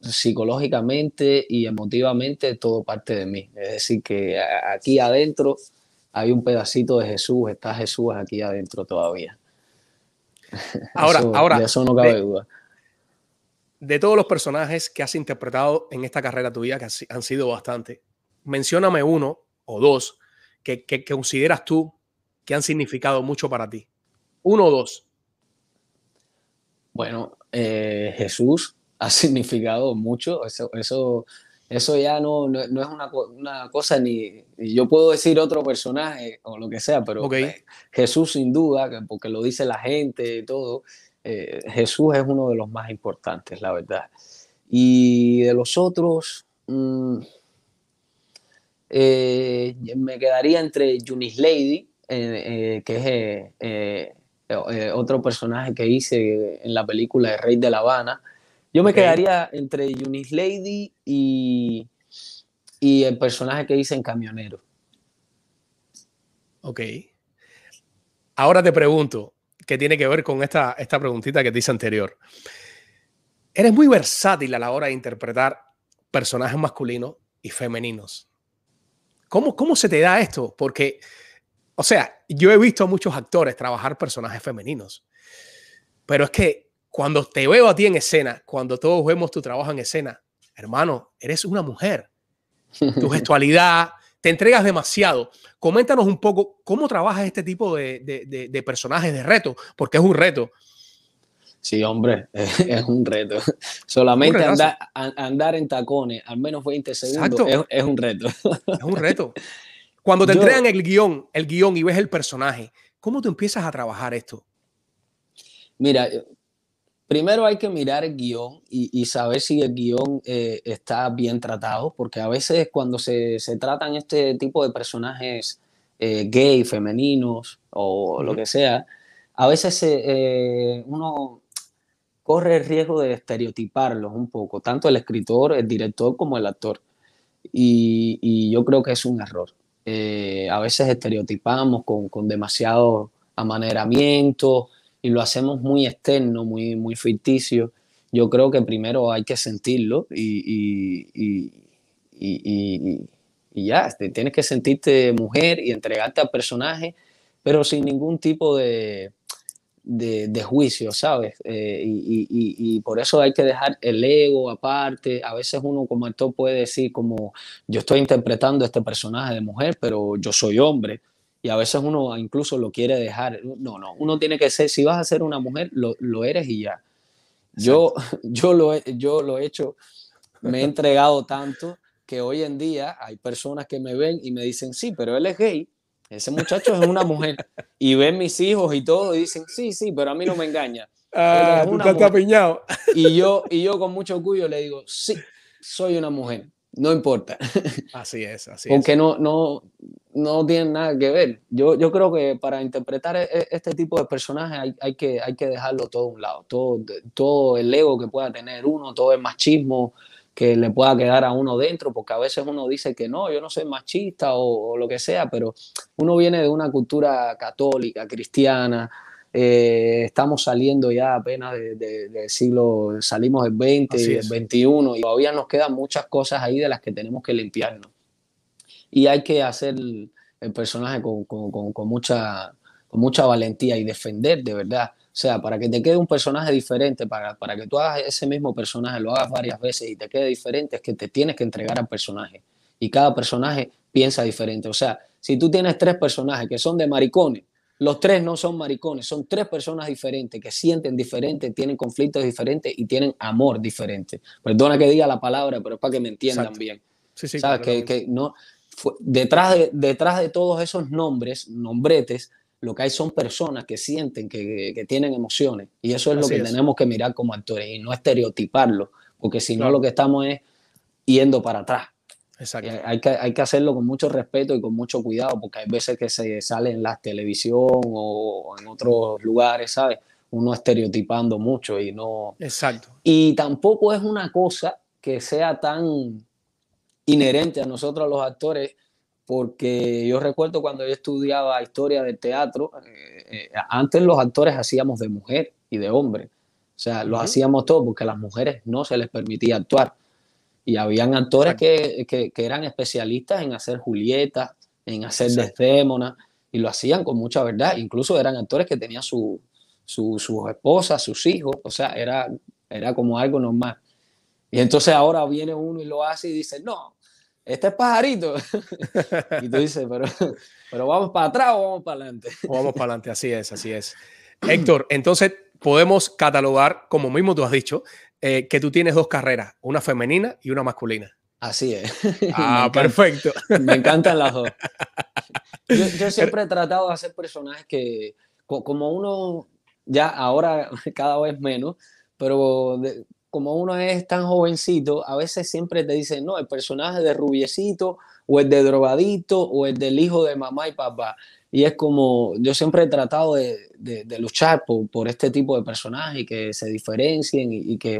psicológicamente y emotivamente todo parte de mí. Es decir, que aquí adentro hay un pedacito de Jesús, está Jesús aquí adentro todavía. Ahora, eso, ahora de eso no cabe de, duda. De todos los personajes que has interpretado en esta carrera tuya, que han sido bastante, mencióname uno o dos que, que, que consideras tú que han significado mucho para ti. Uno o dos. Bueno, eh, Jesús ha significado mucho. Eso, eso, eso ya no, no, no es una, una, cosa ni. Yo puedo decir otro personaje o lo que sea, pero okay. eh, Jesús, sin duda, porque lo dice la gente y todo, eh, Jesús es uno de los más importantes, la verdad. Y de los otros. Mmm, eh, me quedaría entre Junis Lady, eh, que es eh, otro personaje que hice en la película de Rey de La Habana. Yo me okay. quedaría entre Junis Lady y, y el personaje que hice en Camionero. Ok. Ahora te pregunto, ¿qué tiene que ver con esta, esta preguntita que te hice anterior? Eres muy versátil a la hora de interpretar personajes masculinos y femeninos. ¿Cómo, ¿Cómo se te da esto? Porque, o sea, yo he visto a muchos actores trabajar personajes femeninos, pero es que cuando te veo a ti en escena, cuando todos vemos tu trabajo en escena, hermano, eres una mujer. Tu gestualidad, te entregas demasiado. Coméntanos un poco cómo trabajas este tipo de, de, de, de personajes de reto, porque es un reto. Sí, hombre, es un reto. Solamente un andar, andar, en tacones al menos 20 segundos es, es, un reto. Es un reto. Cuando te Yo, entregan el guion, el guion y ves el personaje, ¿cómo tú empiezas a trabajar esto? Mira, primero hay que mirar el guion y, y saber si el guion eh, está bien tratado, porque a veces cuando se, se tratan este tipo de personajes eh, gay, femeninos o uh -huh. lo que sea, a veces eh, uno corre el riesgo de estereotiparlos un poco, tanto el escritor, el director como el actor. Y, yo creo que es un error. Eh, a veces estereotipamos con, con, demasiado amaneramiento y lo hacemos muy externo, muy, muy ficticio. Yo creo que primero hay que sentirlo y, y, y, y ya, tienes que sentirte mujer y entregarte al personaje, pero sin ningún tipo de, de, de, juicio, ¿sabes? Eh, y, y, y, por eso hay que dejar el ego aparte. A veces uno como actor puede decir como yo estoy interpretando este personaje de mujer, pero yo soy hombre. Y a veces uno incluso lo quiere dejar. No, no, uno tiene que ser, si vas a ser una mujer, lo, lo eres y ya. Yo, yo, lo he, yo lo he hecho, me he entregado tanto que hoy en día hay personas que me ven y me dicen, sí, pero él es gay ese muchacho es una mujer. Y ven mis hijos y todo y dicen, sí, sí, pero a mí no me engaña. Ah, tú estás apiñado. Y yo, y yo con mucho orgullo le digo, sí, soy una mujer, no importa. Así es, así Porque es. no, no, no tienen nada que ver. Yo, yo creo que para interpretar e- e- este tipo de personajes hay, hay que, hay que dejarlo todo a un lado. Todo, todo el ego que pueda tener uno, todo el machismo que le pueda quedar a uno dentro, porque a veces uno dice que no, yo no soy machista o, o lo que sea, pero uno viene de una cultura católica, cristiana, eh, estamos saliendo ya apenas de- de- del siglo, salimos del 20 Así y del 21 y todavía nos quedan muchas cosas ahí de las que tenemos que limpiarnos. Y hay que hacer el, personaje con, con- con- con mucha, con mucha valentía y defender de verdad. O sea, para que te quede un personaje diferente, para, para que tú hagas ese mismo personaje, lo hagas varias veces y te quede diferente, es que te tienes que entregar al personaje. Y cada personaje piensa diferente. O sea, si tú tienes tres personajes que son de maricones, los tres no son maricones, son tres personas diferentes que sienten diferente, tienen conflictos diferentes y tienen amor diferente. Perdona que diga la palabra, pero es para que me entiendan Exacto. bien. Sí, sí, ¿Sabes? Que, completamente. que no, fue- detrás, de, detrás de todos esos nombres, nombretes, lo que hay son personas que sienten, que, que tienen emociones. Y eso es lo que es. tenemos que mirar como actores y no estereotiparlo, porque si no Claro. lo que estamos es yendo para atrás. Exacto. Eh, Hay que, hay que hacerlo con mucho respeto y con mucho cuidado, porque hay veces que se sale en la televisión o en otros lugares, ¿sabes? Uno estereotipando mucho y no, Exacto. y tampoco es una cosa que sea tan inherente a nosotros los actores, porque yo recuerdo cuando yo estudiaba historia del teatro, eh, eh, antes los actores hacíamos de mujer y de hombre, o sea, los Ujú. hacíamos todos porque a las mujeres no se les permitía actuar. Y habían actores que, que- que eran especialistas en hacer Julieta, en hacer. Desdémona, y lo hacían con mucha verdad. Incluso eran actores que tenían su, su- sus esposas, sus hijos, o sea, era, era como algo normal. Y entonces ahora viene uno y lo hace y dice, no, este es pajarito. y tú dices, pero, pero vamos para atrás o vamos para adelante. O Vamos para adelante, así es, así es. Héctor, entonces podemos catalogar, como mismo tú has dicho, eh, que tú tienes dos carreras, una femenina y una masculina. Así es. Ah, me, encanta- perfecto. me encantan las dos. Yo, yo siempre he tratado de hacer personajes que, co- como uno, ya ahora cada vez menos, pero de- como uno es tan jovencito, a veces siempre te dicen, no, el personaje de rubiecito o el de drogadito o el del hijo de mamá y papá. Y es como, yo siempre he tratado de, de- de luchar por, por este tipo de personajes y que se diferencien y, y que,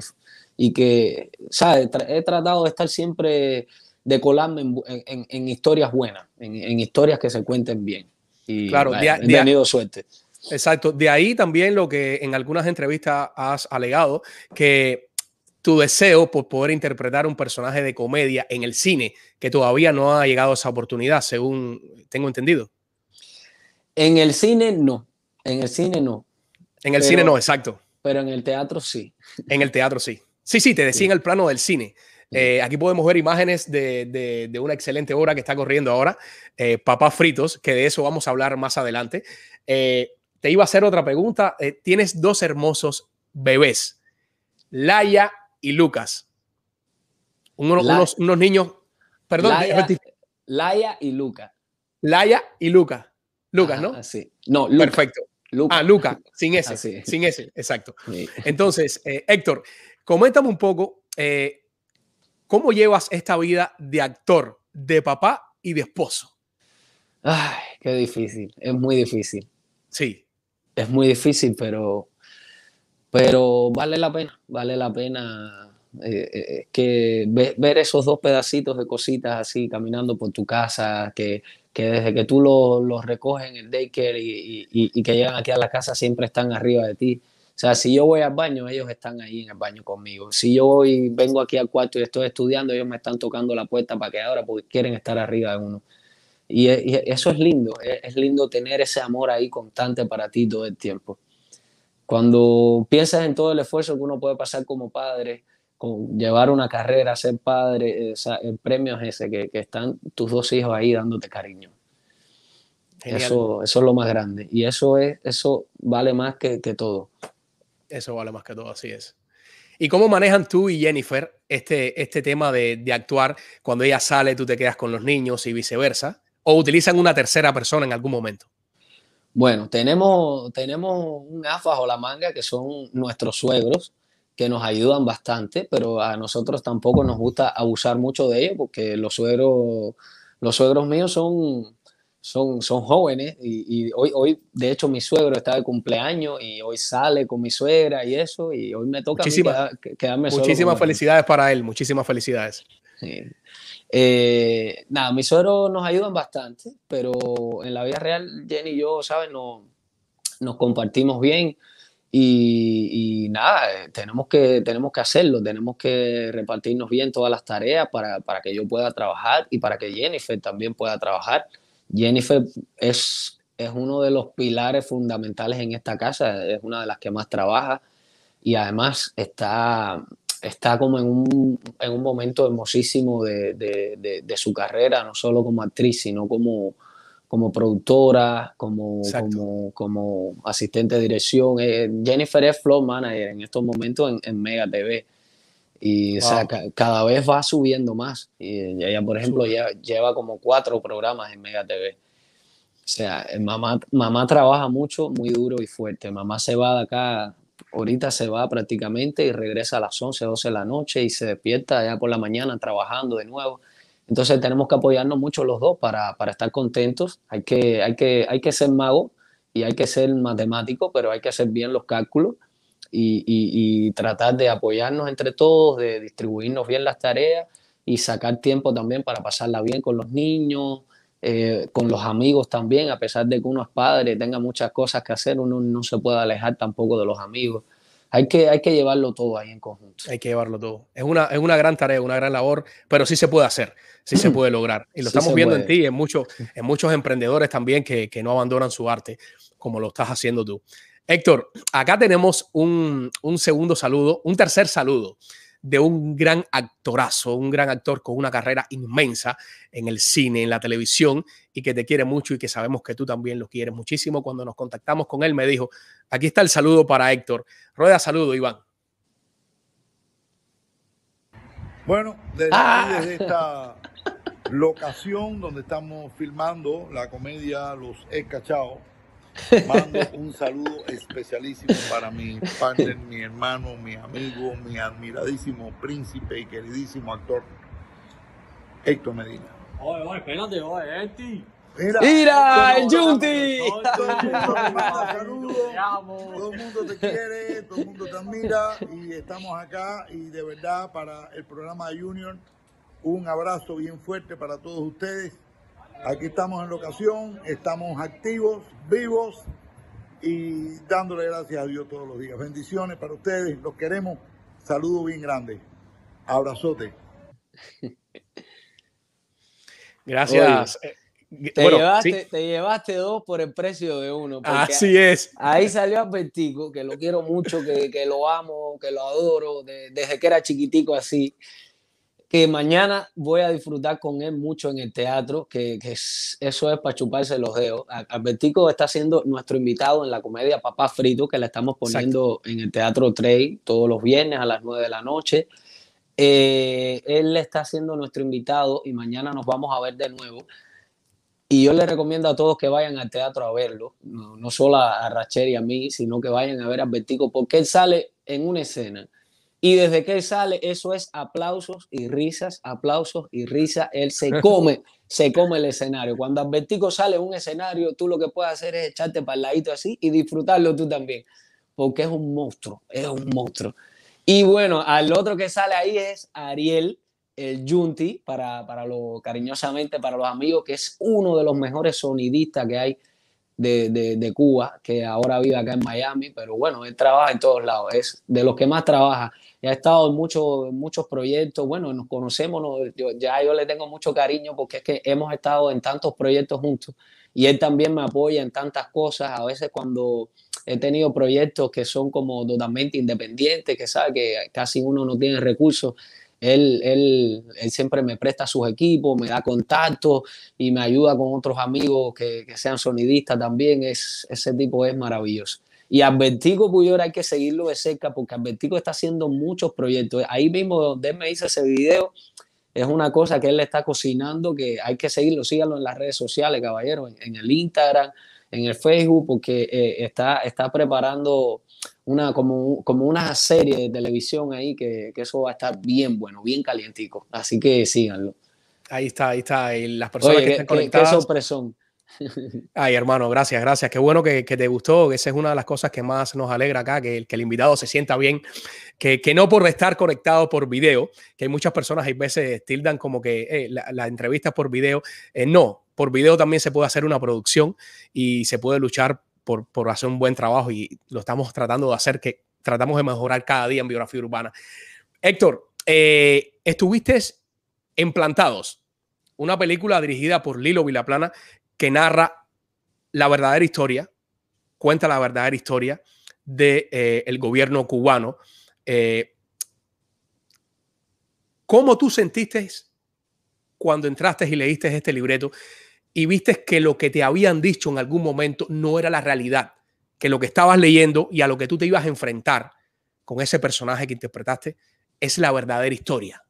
y que, ¿sabes? He tratado de estar siempre, de colarme en, historias buenas, en, en historias que se cuenten bien. Y Claro, vaya, de- he tenido suerte. Exacto. De ahí también lo que en algunas entrevistas has alegado, que tu deseo por poder interpretar un personaje de comedia en el cine, que todavía no ha llegado a esa oportunidad, según tengo entendido. En el cine no, en el cine no, En el Pero- cine no, exacto. pero en el teatro sí. En el teatro sí. Sí, sí, te decía en el plano del cine. Eh, aquí podemos ver imágenes de, de- de una excelente obra que está corriendo ahora, eh, Papá Fritos, que de eso vamos a hablar más adelante. Eh, te iba a hacer otra pregunta. Eh, tienes dos hermosos bebés, Laia y Lucas. Uno- unos, unos niños, perdón, Laia, Laia y Luca. Laia y Lucas. Lucas, Ajá, ¿no? así. No, Luca. Perfecto. Luca. Ah, Lucas, sin ese, Así. sin ese, exacto. Sí. Entonces, eh, Héctor, coméntame un poco eh, cómo llevas esta vida de actor, de papá y de esposo. Ay, qué difícil, es muy difícil. Sí, Es muy difícil, pero, pero vale la pena, vale la pena. eh, eh, que ve- ver esos dos pedacitos de cositas así caminando por tu casa, que, que desde que tú los los recoges en el daycare y, y- que llegan aquí a la casa siempre están arriba de ti. O sea, si yo voy al baño, ellos están ahí en el baño conmigo. Si yo voy, vengo aquí al cuarto y estoy estudiando, ellos me están tocando la puerta para que ahora, porque quieren estar arriba de uno. Y, e- eso es lindo, es, es lindo tener ese amor ahí constante para ti todo el tiempo. Cuando piensas en todo el esfuerzo que uno puede pasar como padre, con llevar una carrera, ser padre, eh, o sea, el premio es ese, que, que están tus dos hijos ahí dándote cariño. genial. Eso, eso es lo más grande. Y eso, es, eso vale más que, que todo. Eso vale más que todo, así es. ¿Y cómo manejan tú y Jennifer este, este tema de, de actuar cuando ella sale, tú te quedas con los niños y viceversa? ¿O utilizan una tercera persona en algún momento? Bueno, tenemos, tenemos un as bajo la manga que son nuestros suegros, que nos ayudan bastante, pero a nosotros tampoco nos gusta abusar mucho de ellos porque los suegros, los suegros míos son, son, son jóvenes y, hoy, hoy, de hecho, mi suegro está de cumpleaños y hoy sale con mi suegra y eso, y hoy me toca quedarme Muchísimas felicidades para él, muchísimas felicidades. Eh, nada, mis suegros nos ayudan bastante, pero en la vida real, Jenny y yo, ¿sabes? No, nos compartimos bien. Y, nada, eh, tenemos que, tenemos que hacerlo, tenemos que repartirnos bien todas las tareas para, para, que yo pueda trabajar y para que Jennifer también pueda trabajar. Jennifer es, es uno de los pilares fundamentales en esta casa, es una de las que más trabaja y además está, está como en un, en un momento hermosísimo de, de, de, su carrera, no solo como actriz, sino como, como productora, como, como, como, asistente de dirección. Eh, Jennifer es flow manager en estos momentos en, en Mega TV. Y o sea, cada vez va subiendo más. Y ella, por ejemplo, lleva, lleva, como cuatro programas en Mega TV. O sea, eh, mamá, mamá trabaja mucho, muy duro y fuerte. Mamá se va de acá, ahorita se va prácticamente y regresa a las 11, 12 de la noche y se despierta ya por la mañana trabajando de nuevo. Entonces tenemos que apoyarnos mucho los dos para, para estar contentos. Hay que, hay, que, hay que ser mago y hay que ser matemático, pero hay que hacer bien los cálculos y, tratar de apoyarnos entre todos, de distribuirnos bien las tareas y sacar tiempo también para pasarla bien con los niños, eh, con los amigos también, a pesar de que uno es padre, tenga muchas cosas que hacer, uno no se puede alejar tampoco de los amigos. Hay que, hay que llevarlo todo ahí en conjunto. Hay que llevarlo todo. Es una, es una gran tarea, una gran labor, pero sí se puede hacer, sí se puede lograr. Y lo estamos viendo en ti, en muchos, en muchos emprendedores también que, que no abandonan su arte, como lo estás haciendo tú. Héctor, acá tenemos un, segundo saludo, un tercer saludo de un gran actorazo, un gran actor con una carrera inmensa en el cine, en la televisión y que te quiere mucho y que sabemos que tú también lo quieres muchísimo. Cuando nos contactamos con él me dijo, aquí está el saludo para Héctor. Rueda saludo, Iván. Bueno, desde, ah. desde esta locación donde estamos filmando la comedia Los Escachados, Mando un saludo especialísimo para mi partner, mi hermano, mi amigo, mi admiradísimo príncipe y queridísimo actor, Héctor Medina. Oye, oye, espérate, oye, Eti. Mira, Mira el Junti. Todo el mundo te quiere, todo el mundo te admira y estamos acá y de verdad para el programa Junior un abrazo bien fuerte para todos ustedes Aquí estamos en la ocasión, estamos activos, vivos y dándole gracias a Dios todos los días. Bendiciones para ustedes, los queremos. Saludo bien grande. Abrazote. Gracias. Eh, te, llevaste, te, llevaste, dos por el precio de uno. Así es. Ahí salió Albertico, que lo quiero mucho, que, que lo amo, que lo adoro, desde que era chiquitico así que mañana voy a disfrutar con él mucho en el teatro, que, eso es para chuparse los dedos. Albertico está siendo nuestro invitado en la comedia Papá Frito, que le estamos poniendo en el Teatro Trey todos los viernes a las 9 de la noche. Eh, él está siendo nuestro invitado y mañana nos vamos a ver de nuevo. Y yo le recomiendo a todos que vayan al teatro a verlo, no, solo a, a Racher y a mí, sino que vayan a ver a Albertico, porque él sale en una escena y desde que él sale, eso es aplausos y risas, aplausos y risas. Él se come, se come el escenario. Cuando Albertico sale en un escenario, tú lo que puedes hacer es echarte para el ladito así y disfrutarlo tú también. Porque es un monstruo, es un monstruo. Y bueno, al otro que sale ahí es Ariel, el Junti, para, para lo cariñosamente para los amigos, que es uno de los mejores sonidistas que hay de, de, Cuba, que ahora vive acá en Miami, pero bueno, él trabaja en todos lados, es de los que más trabaja. Y ha estado en muchos, muchos proyectos, bueno, nos conocemos, ya yo le tengo mucho cariño porque es que hemos estado en tantos proyectos juntos y él también me apoya en tantas cosas, a veces cuando he tenido proyectos que son como totalmente independientes, que sabe que casi uno no tiene recursos, él, él, él, siempre me presta sus equipos, me da contacto y me ayuda con otros amigos que, que sean sonidistas también. Es, ese tipo es maravilloso. Y Albertico Puyol hay que seguirlo de cerca porque Albertico está haciendo muchos proyectos. Ahí mismo donde él me hizo ese video, es una cosa que él le está cocinando, que hay que seguirlo, síganlo en las redes sociales, caballero, en, el Instagram, en el Facebook, porque eh, está, está preparando una, como, como una serie de televisión ahí que, que, eso va a estar bien bueno, bien calientico. Así que síganlo. Ahí está, ahí está. Y las personas que están conectadas. Qué sorpresón. Ay, hermano, gracias, gracias. Qué bueno que, te gustó. Esa es una de las cosas que más nos alegra acá, que, el invitado se sienta bien, que, no por estar conectado por video, que hay muchas personas hay veces tildan como que eh, la, la, entrevista por video. Eh, no, por video también se puede hacer una producción y se puede luchar por, por hacer un buen trabajo y lo estamos tratando de hacer, que tratamos de mejorar cada día en biografía urbana. Héctor, eh, estuviste en Plantados, una película dirigida por Lilo Vilaplana que narra la verdadera historia, cuenta la verdadera historia del de, eh, gobierno cubano. Eh, ¿Cómo tú sentiste cuando entraste y leíste este libreto y viste que lo que te habían dicho en algún momento no era la realidad, que lo que estabas leyendo y a lo que tú te ibas a enfrentar con ese personaje que interpretaste es la verdadera historia?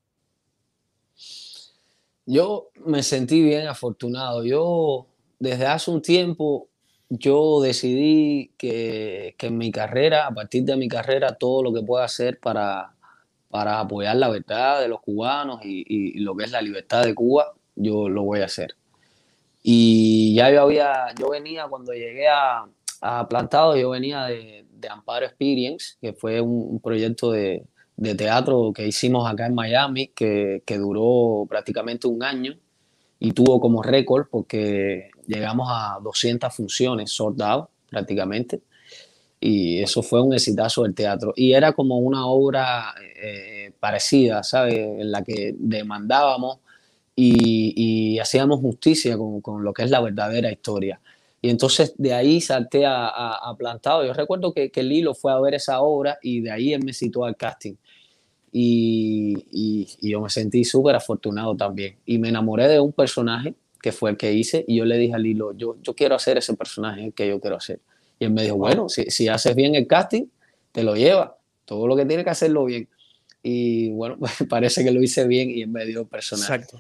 Yo me sentí bien afortunado. Yo desde hace un tiempo yo decidí que, que, en mi carrera, a partir de mi carrera, todo lo que pueda hacer para, para apoyar la verdad de los cubanos y, y, lo que es la libertad de Cuba, yo lo voy a hacer. Y ya yo había, yo venía cuando llegué a, a Plantado, yo venía de, de, Amparo Experience, que fue un, un proyecto de, de, teatro que hicimos acá en Miami, que, que duró prácticamente un año y tuvo como récord porque llegamos a 200 funciones sold out prácticamente y eso fue un exitazo del teatro y era como una obra eh, parecida, ¿sabes? En la que demandábamos y, y hacíamos justicia con, con, lo que es la verdadera historia. Y entonces de ahí salté a, a, a Plantado. Yo recuerdo que, que, Lilo fue a ver esa obra y de ahí él me citó al casting. Y, y, y yo me sentí súper afortunado también. Y me enamoré de un personaje que fue el que hice, y yo le dije a Lilo, yo, yo quiero hacer ese personaje que yo quiero hacer. Y él me dijo, bueno, si, si haces bien el casting, te lo lleva, todo lo que tiene que hacerlo bien. Y bueno, parece que lo hice bien y él me dio el personaje. Exacto.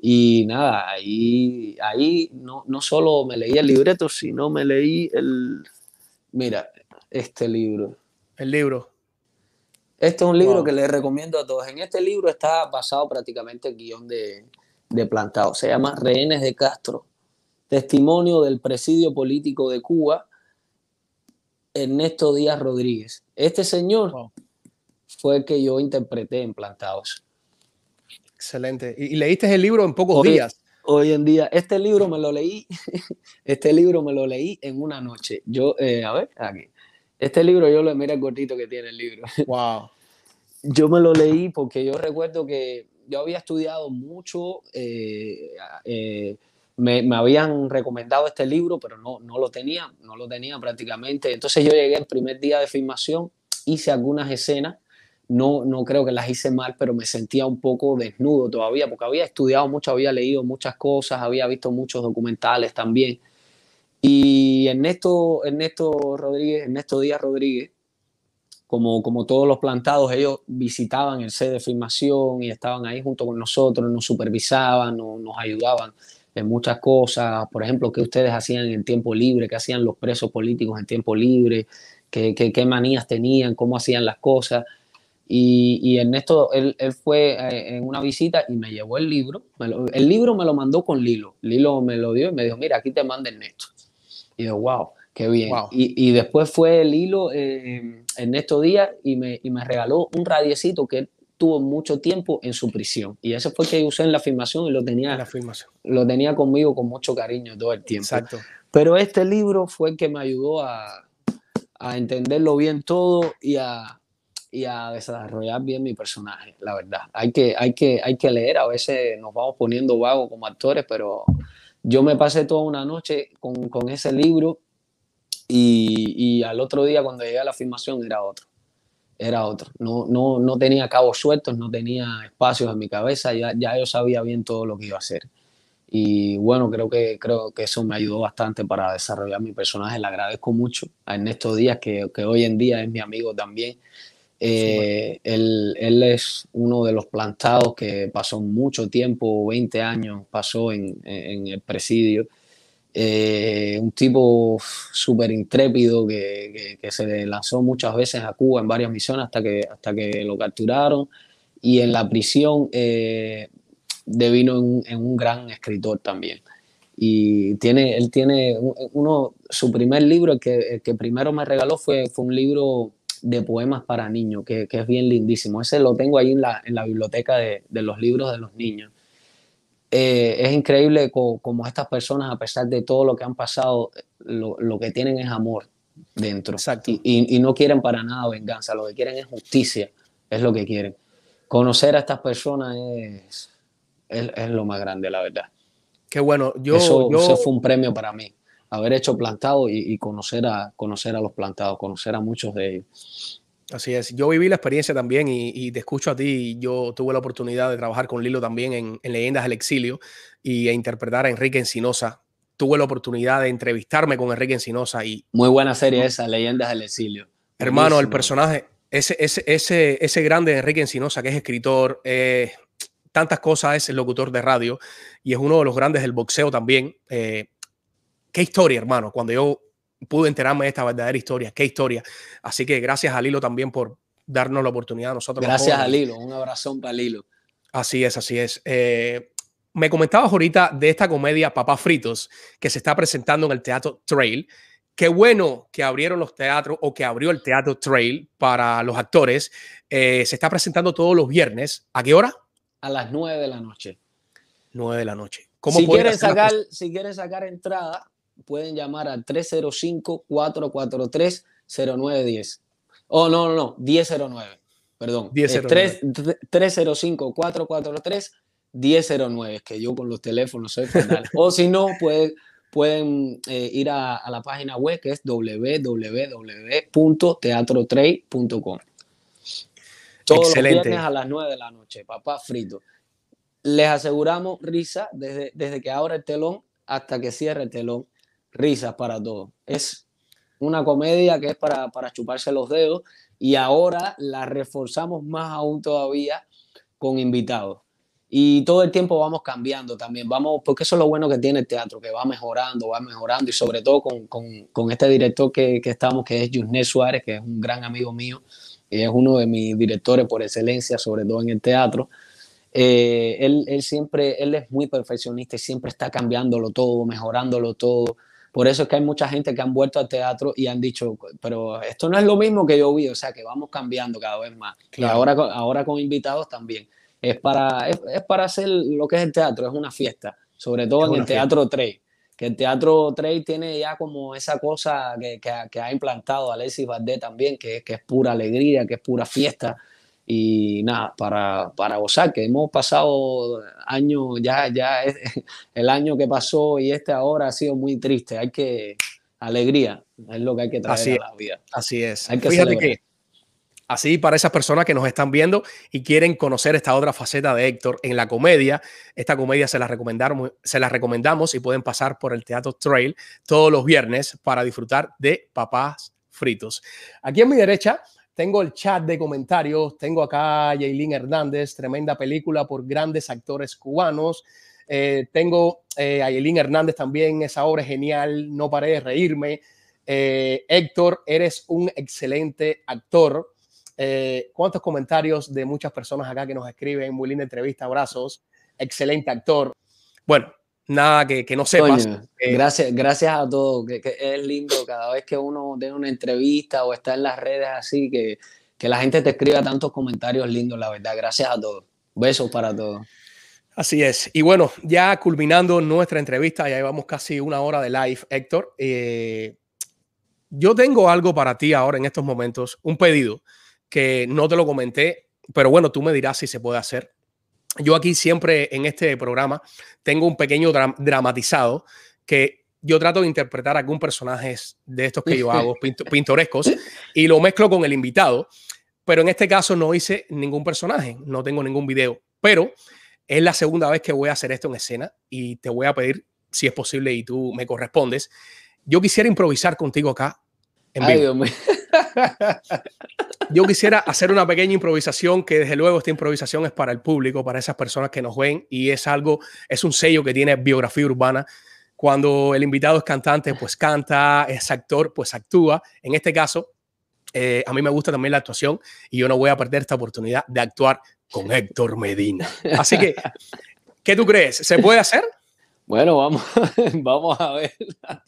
Y nada, ahí, ahí no, no solo me leí el libreto, sino me leí el, mira, este libro. El libro. Este es un libro wow. que les recomiendo a todos. En este libro está basado prácticamente el guion de, de plantado. Se llama Rehenes de Castro. Testimonio del presidio político de Cuba, Ernesto Díaz Rodríguez. Este señor wow. fue el que yo interpreté en Plantados. Excelente. ¿Y, leíste el libro en pocos hoy, días? Hoy en día, este libro me lo leí, este libro me lo leí en una noche. Yo, eh, a ver, aquí. Este libro yo lo mira el gordito que tiene el libro. Wow. Yo me lo leí porque yo recuerdo que yo había estudiado mucho, eh, eh, me, me, habían recomendado este libro, pero no, no lo tenía, no lo tenía prácticamente. Entonces yo llegué el primer día de filmación, hice algunas escenas, no, no creo que las hice mal, pero me sentía un poco desnudo todavía, porque había estudiado mucho, había leído muchas cosas, había visto muchos documentales también. Y Ernesto, Ernesto Rodríguez, Ernesto Díaz Rodríguez, como, como todos los plantados, ellos visitaban el set de filmación y estaban ahí junto con nosotros, nos supervisaban, nos, ayudaban en muchas cosas, por ejemplo, qué ustedes hacían en tiempo libre, qué hacían los presos políticos en tiempo libre, qué, qué, qué manías tenían, cómo hacían las cosas. Y, y Ernesto, él, él, fue en una visita y me llevó el libro. El libro me lo mandó con Lilo. Lilo me lo dio y me dijo, mira, aquí te manda Ernesto. Y yo, wow, qué bien. Wow. Y, y, después fue el hilo eh, Ernesto Díaz y me, y me regaló un radiecito que él tuvo mucho tiempo en su prisión. Y ese fue el que usé en la filmación y lo tenía, la filmación. lo tenía conmigo con mucho cariño todo el tiempo. Exacto. Pero este libro fue el que me ayudó a, a entenderlo bien todo y a, y a desarrollar bien mi personaje, la verdad. Hay que, hay que, hay que leer, a veces nos vamos poniendo vagos como actores, pero yo me pasé toda una noche con, con ese libro y, y, al otro día cuando llegué a la filmación era otro, era otro. No, no, no tenía cabos sueltos, no tenía espacios en mi cabeza, ya, ya yo sabía bien todo lo que iba a hacer. Y bueno, creo que, creo que eso me ayudó bastante para desarrollar mi personaje. Le agradezco mucho a Ernesto Díaz, que, que hoy en día es mi amigo también. Eh, él, él, es uno de los plantados que pasó mucho tiempo, 20 años, pasó en, en el presidio eh, un tipo súper intrépido que, se lanzó muchas veces a Cuba en varias misiones hasta que, hasta que lo capturaron y en la prisión eh, devino en, un gran escritor también. Y tiene, él tiene uno, su primer libro, el que, que primero me regaló fue, fue un libro de poemas para niños, que, que, es bien lindísimo. Ese lo tengo ahí en la, en la biblioteca de, de los libros de los niños. Eh, es increíble como, estas personas, a pesar de todo lo que han pasado, lo, lo que tienen es amor dentro. Y, y, no quieren para nada venganza, lo que quieren es justicia, es lo que quieren. Conocer a estas personas es, es, lo más grande, la verdad. Qué bueno. Yo, eso, yo... eso fue un premio para mí, haber hecho plantado y, y, conocer, a, conocer a los plantados, conocer a muchos de ellos. Así es, yo viví la experiencia también y, te escucho a ti. Yo tuve la oportunidad de trabajar con Lilo también en, Leyendas del Exilio y a interpretar a Enrique Encinosa. Tuve la oportunidad de entrevistarme con Enrique Encinosa y... Muy buena serie esa, Leyendas del Exilio. Hermano, el personaje, ese, ese, ese, ese grande Enrique Encinosa, que es escritor, eh, tantas cosas, es el locutor de radio y es uno de los grandes del boxeo también. Eh, qué historia, hermano, cuando yo pude enterarme de esta verdadera historia. Qué historia. Así que gracias a Lilo también por darnos la oportunidad a nosotros. Gracias a Lilo, un abrazón para Lilo. Así es, así es. Eh, me comentabas ahorita de esta comedia Papá Fritos que se está presentando en el Teatro Trail. Qué bueno que abrieron los teatros o que abrió el Teatro Trail para los actores. Eh, se está presentando todos los viernes. ¿A qué hora? A las nueve de la noche. Nueve de la noche. ¿Cómo si, quieren sacar, si quieren sacar entrada, pueden llamar al 305-443-0910. Oh, no, no, no, 1009. Perdón. 305-443-1009. Es que yo con los teléfonos soy fatal. o si no, pueden, pueden eh, ir a, a, la página web que es www.teatrotrade.com. Todos Excelente. los viernes a las 9 de la noche, papá frito. Les aseguramos risa desde, desde que abra el telón hasta que cierre el telón risas para todos. Es una comedia que es para, para chuparse los dedos y ahora la reforzamos más aún todavía con invitados. Y todo el tiempo vamos cambiando también, vamos, porque eso es lo bueno que tiene el teatro, que va mejorando, va mejorando y sobre todo con, con, con este director que, que, estamos, que es Yusné Suárez, que es un gran amigo mío y es uno de mis directores por excelencia, sobre todo en el teatro. Eh, él, él siempre, él es muy perfeccionista y siempre está cambiándolo todo, mejorándolo todo. Por eso es que hay mucha gente que han vuelto al teatro y han dicho, pero esto no es lo mismo que yo vi, o sea que vamos cambiando cada vez más. Y ahora, ahora con invitados también. Es para, es, para hacer lo que es el teatro, es una fiesta, sobre todo en el teatro Trey. Que el teatro Trey tiene ya como esa cosa que, que, ha implantado Alexis Valdés también, que, que es pura alegría, que es pura fiesta y nada, para, para gozar, que hemos pasado años, ya, ya el año que pasó y este ahora ha sido muy triste, hay que, alegría, es lo que hay que traer a la vida. Así es. Hay que Fíjate que así para esas personas que nos están viendo y quieren conocer esta otra faceta de Héctor en la comedia, esta comedia se la recomendamos, se la recomendamos y pueden pasar por el Teatro Trail todos los viernes para disfrutar de papás fritos. Aquí a mi derecha tengo el chat de comentarios, tengo acá a Yailin Hernández, tremenda película por grandes actores cubanos. Eh, tengo eh, a Yailin Hernández también, esa obra es genial, no paré de reírme. Eh, Héctor, eres un excelente actor. ¿Cuántos comentarios de muchas personas acá que nos escriben? Muy linda entrevista, abrazos. Excelente actor. Bueno, nada que, que no sepas. Eh, gracias, gracias a todos, que, es lindo cada vez que uno tiene una entrevista o está en las redes así, que, que la gente te escriba tantos comentarios lindos, la verdad. Gracias a todos. Besos para todos. Así es. Y bueno, ya culminando nuestra entrevista, ya llevamos casi una hora de live, Héctor. Eh, yo tengo algo para ti ahora en estos momentos, un pedido que no te lo comenté, pero bueno, tú me dirás si se puede hacer. Yo aquí siempre en este programa tengo un pequeño dramatizado que yo trato de interpretar algún personaje de estos que yo hago, pintorescos, y lo mezclo con el invitado. Pero en este caso no hice ningún personaje, no tengo ningún video, pero es la segunda vez que voy a hacer esto en escena y te voy a pedir, si es posible y tú me correspondes, yo quisiera improvisar contigo acá en vivo. Yo quisiera hacer una pequeña improvisación, que desde luego esta improvisación es para el público, para esas personas que nos ven, y es algo, es un sello que tiene biografía urbana. Cuando el invitado es cantante, pues canta, es actor, pues actúa. En este caso, eh, a mí me gusta también la actuación y yo no voy a perder esta oportunidad de actuar con Héctor Medina. Así que, ¿qué tú crees? ¿Se puede hacer? Bueno, vamos, vamos a ver.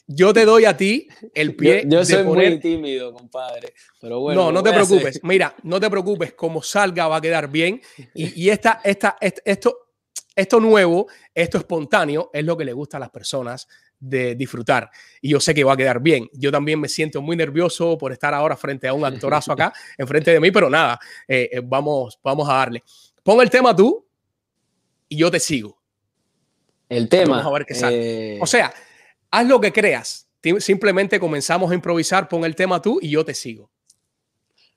Yo te doy a ti el pie. Yo, soy muy tímido, compadre. Pero bueno, no, no te preocupes. Mira, no te preocupes. Como salga, va a quedar bien. Y, esta, esta, esto, esto nuevo, esto espontáneo, es lo que le gusta a las personas de disfrutar. Y yo sé que va a quedar bien. Yo también me siento muy nervioso por estar ahora frente a un actorazo acá, enfrente de mí, pero nada, eh, eh, vamos, vamos a darle. Pon el tema tú y yo te sigo. El tema. Vamos a ver qué sale. Eh, o sea, haz lo que creas. Simplemente comenzamos a improvisar, pon el tema tú y yo te sigo.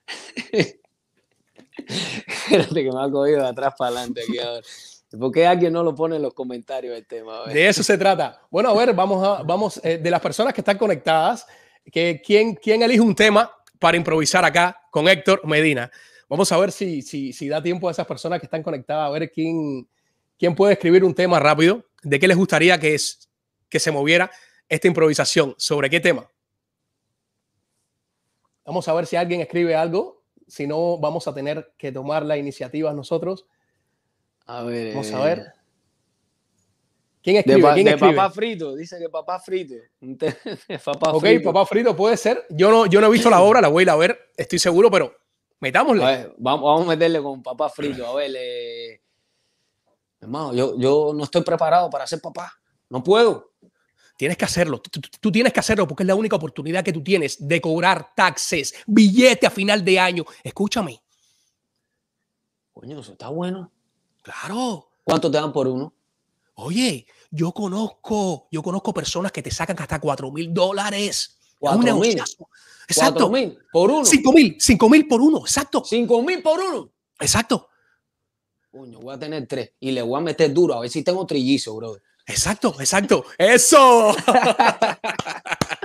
Espérate que me ha cogido de atrás para adelante aquí ahora. ¿Por qué alguien no lo pone en los comentarios el tema? De eso se trata. Bueno, a ver, vamos a, vamos, eh, de las personas que están conectadas, que quién, quién elige un tema para improvisar acá con Héctor Medina. Vamos a ver si, si, si da tiempo a esas personas que están conectadas, a ver quién, quién puede escribir un tema rápido. ¿De qué les gustaría que, es, que se moviera esta improvisación? ¿Sobre qué tema? Vamos a ver si alguien escribe algo. Si no, vamos a tener que tomar la iniciativa nosotros. A ver. Vamos a ver. ¿Quién escribe? De, papá frito, dice que papá frito. papá ok, papá frito puede ser. Yo no, yo no he visto la obra, la voy a ir a ver, estoy seguro, pero metámosle. vamos, a meterle con papá frito. A ver, eh, hermano, yo, yo no estoy preparado para ser papá. No puedo. Tienes que hacerlo. Tú, tienes que hacerlo porque es la única oportunidad que tú tienes de cobrar taxes, billete a final de año. Escúchame. Coño, eso está bueno. Claro. ¿Cuánto te dan por uno? Oye, yo conozco, yo conozco personas que te sacan hasta 4 mil dólares. ¿Cuatro mil? Exacto. mil por uno? 5 mil, 5 mil por uno, exacto. 5 mil por uno? Exacto. Coño, voy a tener tres y le voy a meter duro a ver si tengo trillizo, bro. Exacto, exacto. Eso.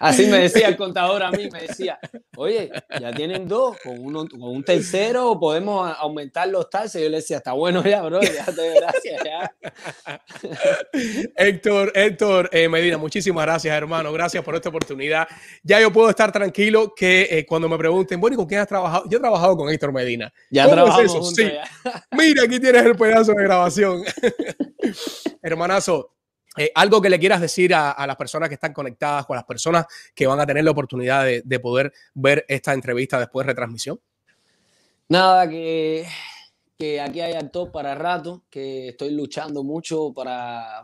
Así me decía el contador a mí, me decía, oye, ya tienen dos, con, uno, con un tercero podemos aumentar los taxes. Yo le decía, está bueno ya, bro, ya te gracias. Ya. Héctor, Héctor eh, Medina, muchísimas gracias, hermano. Gracias por esta oportunidad. Ya yo puedo estar tranquilo que eh, cuando me pregunten, bueno, ¿y con quién has trabajado? Yo he trabajado con Héctor Medina. Ya trabajamos sí. Mira, aquí tienes el pedazo de grabación. Hermanazo, eh, algo que le quieras decir a, las personas que están conectadas, con las personas que van a tener la oportunidad de, poder ver esta entrevista después de retransmisión. Nada, que, que aquí hay actor para rato, que estoy luchando mucho para,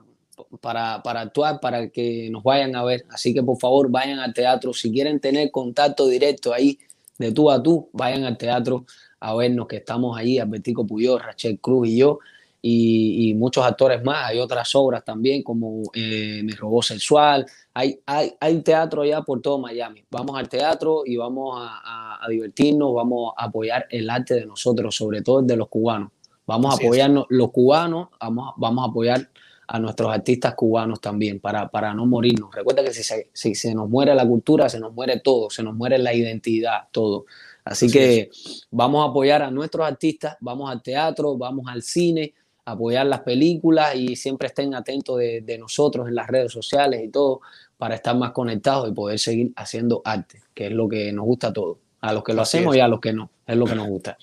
para, para, actuar, para que nos vayan a ver. Así que por favor vayan al teatro. Si quieren tener contacto directo ahí de tú a tú, vayan al teatro a vernos que estamos ahí, Albertico Puyol, Rachel Cruz y yo y, muchos actores más. Hay otras obras también como eh, Mi Robó Sexual. Hay, hay, hay, teatro ya por todo Miami. Vamos al teatro y vamos a, divertirnos, vamos a apoyar el arte de nosotros, sobre todo el de los cubanos. Vamos a apoyarnos los cubanos, vamos, vamos a apoyar a nuestros artistas cubanos también para, para no morirnos. Recuerda que si se, si se nos muere la cultura, se nos muere todo, se nos muere la identidad, todo. Así, que vamos a apoyar a nuestros artistas, vamos al teatro, vamos al cine, apoyar las películas y siempre estén atentos de, nosotros en las redes sociales y todo para estar más conectados y poder seguir haciendo arte, que es lo que nos gusta a todos, a los que lo hacemos y a los que no, es lo que nos gusta.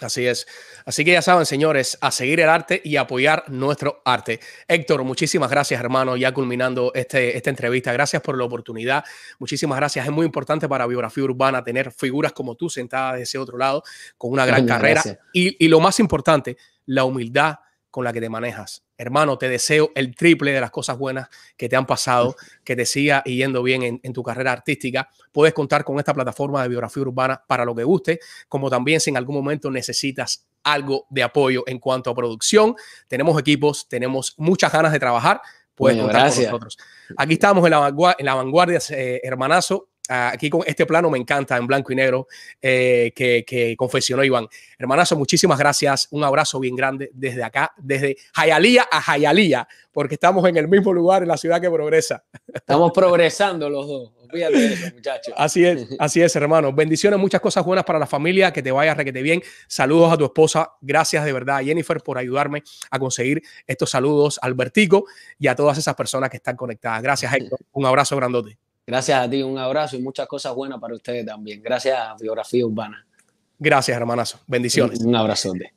Así es. Así que ya saben, señores, a seguir el arte y apoyar nuestro arte. Héctor, muchísimas gracias, hermano, ya culminando este, esta entrevista. Gracias por la oportunidad. Muchísimas gracias. Es muy importante para Biografía Urbana tener figuras como tú sentadas de ese otro lado, con una gran carrera. Y, y lo más importante, la humildad con la que te manejas. Hermano, te deseo el triple de las cosas buenas que te han pasado, que te siga yendo bien en, tu carrera artística. Puedes contar con esta plataforma de biografía urbana para lo que guste, como también si en algún momento necesitas algo de apoyo en cuanto a producción. Tenemos equipos, tenemos muchas ganas de trabajar. Puedes contar con nosotros. Aquí estamos en la, vanguardia, en la vanguardia eh, hermanazo. Aquí con este plano me encanta en blanco y negro eh, que, que, confesionó Iván. Hermanazo, muchísimas gracias. Un abrazo bien grande desde acá, desde Jayalía a Jayalía, porque estamos en el mismo lugar en la ciudad que progresa. Estamos progresando los dos. Eso, muchachos. Así es, así es, hermano. Bendiciones, muchas cosas buenas para la familia, que te vaya requete bien. Saludos a tu esposa. Gracias de verdad, Jennifer, por ayudarme a conseguir estos saludos, Albertico, y a todas esas personas que están conectadas. Gracias, Héctor. Un abrazo grandote. Gracias a ti, un abrazo y muchas cosas buenas para ustedes también. Gracias a Biografía Urbana. Gracias, hermanazo. Bendiciones. Un, abrazote.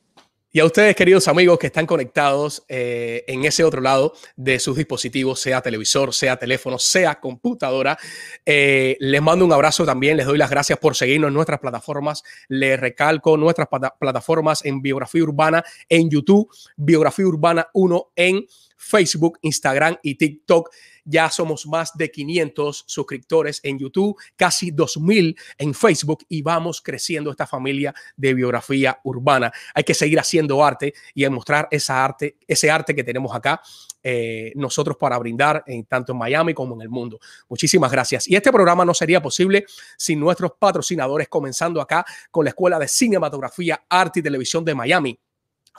Y a ustedes, queridos amigos que están conectados eh, en ese otro lado de sus dispositivos, sea televisor, sea teléfono, sea computadora, eh, les mando un abrazo también. Les doy las gracias por seguirnos en nuestras plataformas. Les recalco nuestras plataformas en Biografía Urbana en YouTube, Biografía Urbana 1 en Facebook, Instagram y TikTok. Ya somos más de 500 suscriptores en YouTube, casi 2000 en Facebook y vamos creciendo esta familia de biografía urbana. Hay que seguir haciendo arte y mostrar esa arte, ese arte que tenemos acá eh, nosotros para brindar en, tanto en Miami como en el mundo. Muchísimas gracias. Y este programa no sería posible sin nuestros patrocinadores, comenzando acá con la Escuela de Cinematografía, Arte y Televisión de Miami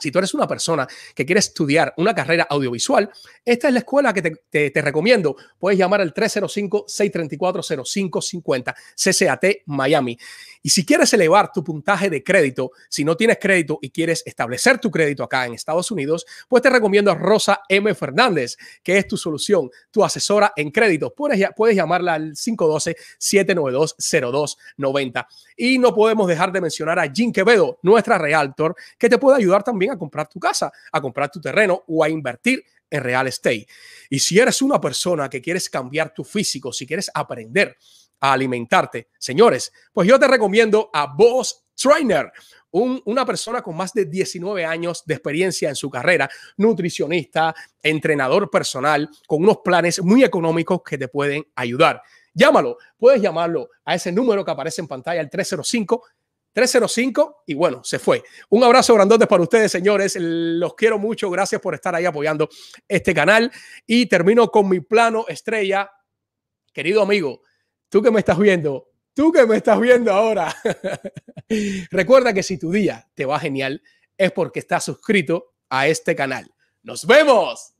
si tú eres una persona que quiere estudiar una carrera audiovisual, esta es la escuela que te, recomiendo. Puedes llamar al 305-634-0550, CCAT Miami. Y si quieres elevar tu puntaje de crédito, si no tienes crédito y quieres establecer tu crédito acá en Estados Unidos, pues te recomiendo a Rosa M. Fernández, que es tu solución, tu asesora en crédito. Puedes, puedes llamarla al 512-792-0290. Y no podemos dejar de mencionar a Jim Quevedo, nuestra realtor, que te puede ayudar también a comprar tu casa, a comprar tu terreno o a invertir en real estate. Y si eres una persona que quieres cambiar tu físico, si quieres aprender a alimentarte. Señores, pues yo te recomiendo a Boss Trainer, una persona con más de 19 años de experiencia en su carrera, nutricionista, entrenador personal, con unos planes muy económicos que te pueden ayudar. Llámalo, puedes llamarlo a ese número que aparece en pantalla, el 305. 305 y bueno, se fue. Un abrazo grandote para ustedes, señores. Los quiero mucho. Gracias por estar ahí apoyando este canal. Y termino con mi plano estrella. Querido amigo, tú que me estás viendo, tú que me estás viendo ahora, recuerda que si tu día te va genial es porque estás suscrito a este canal. ¡Nos vemos!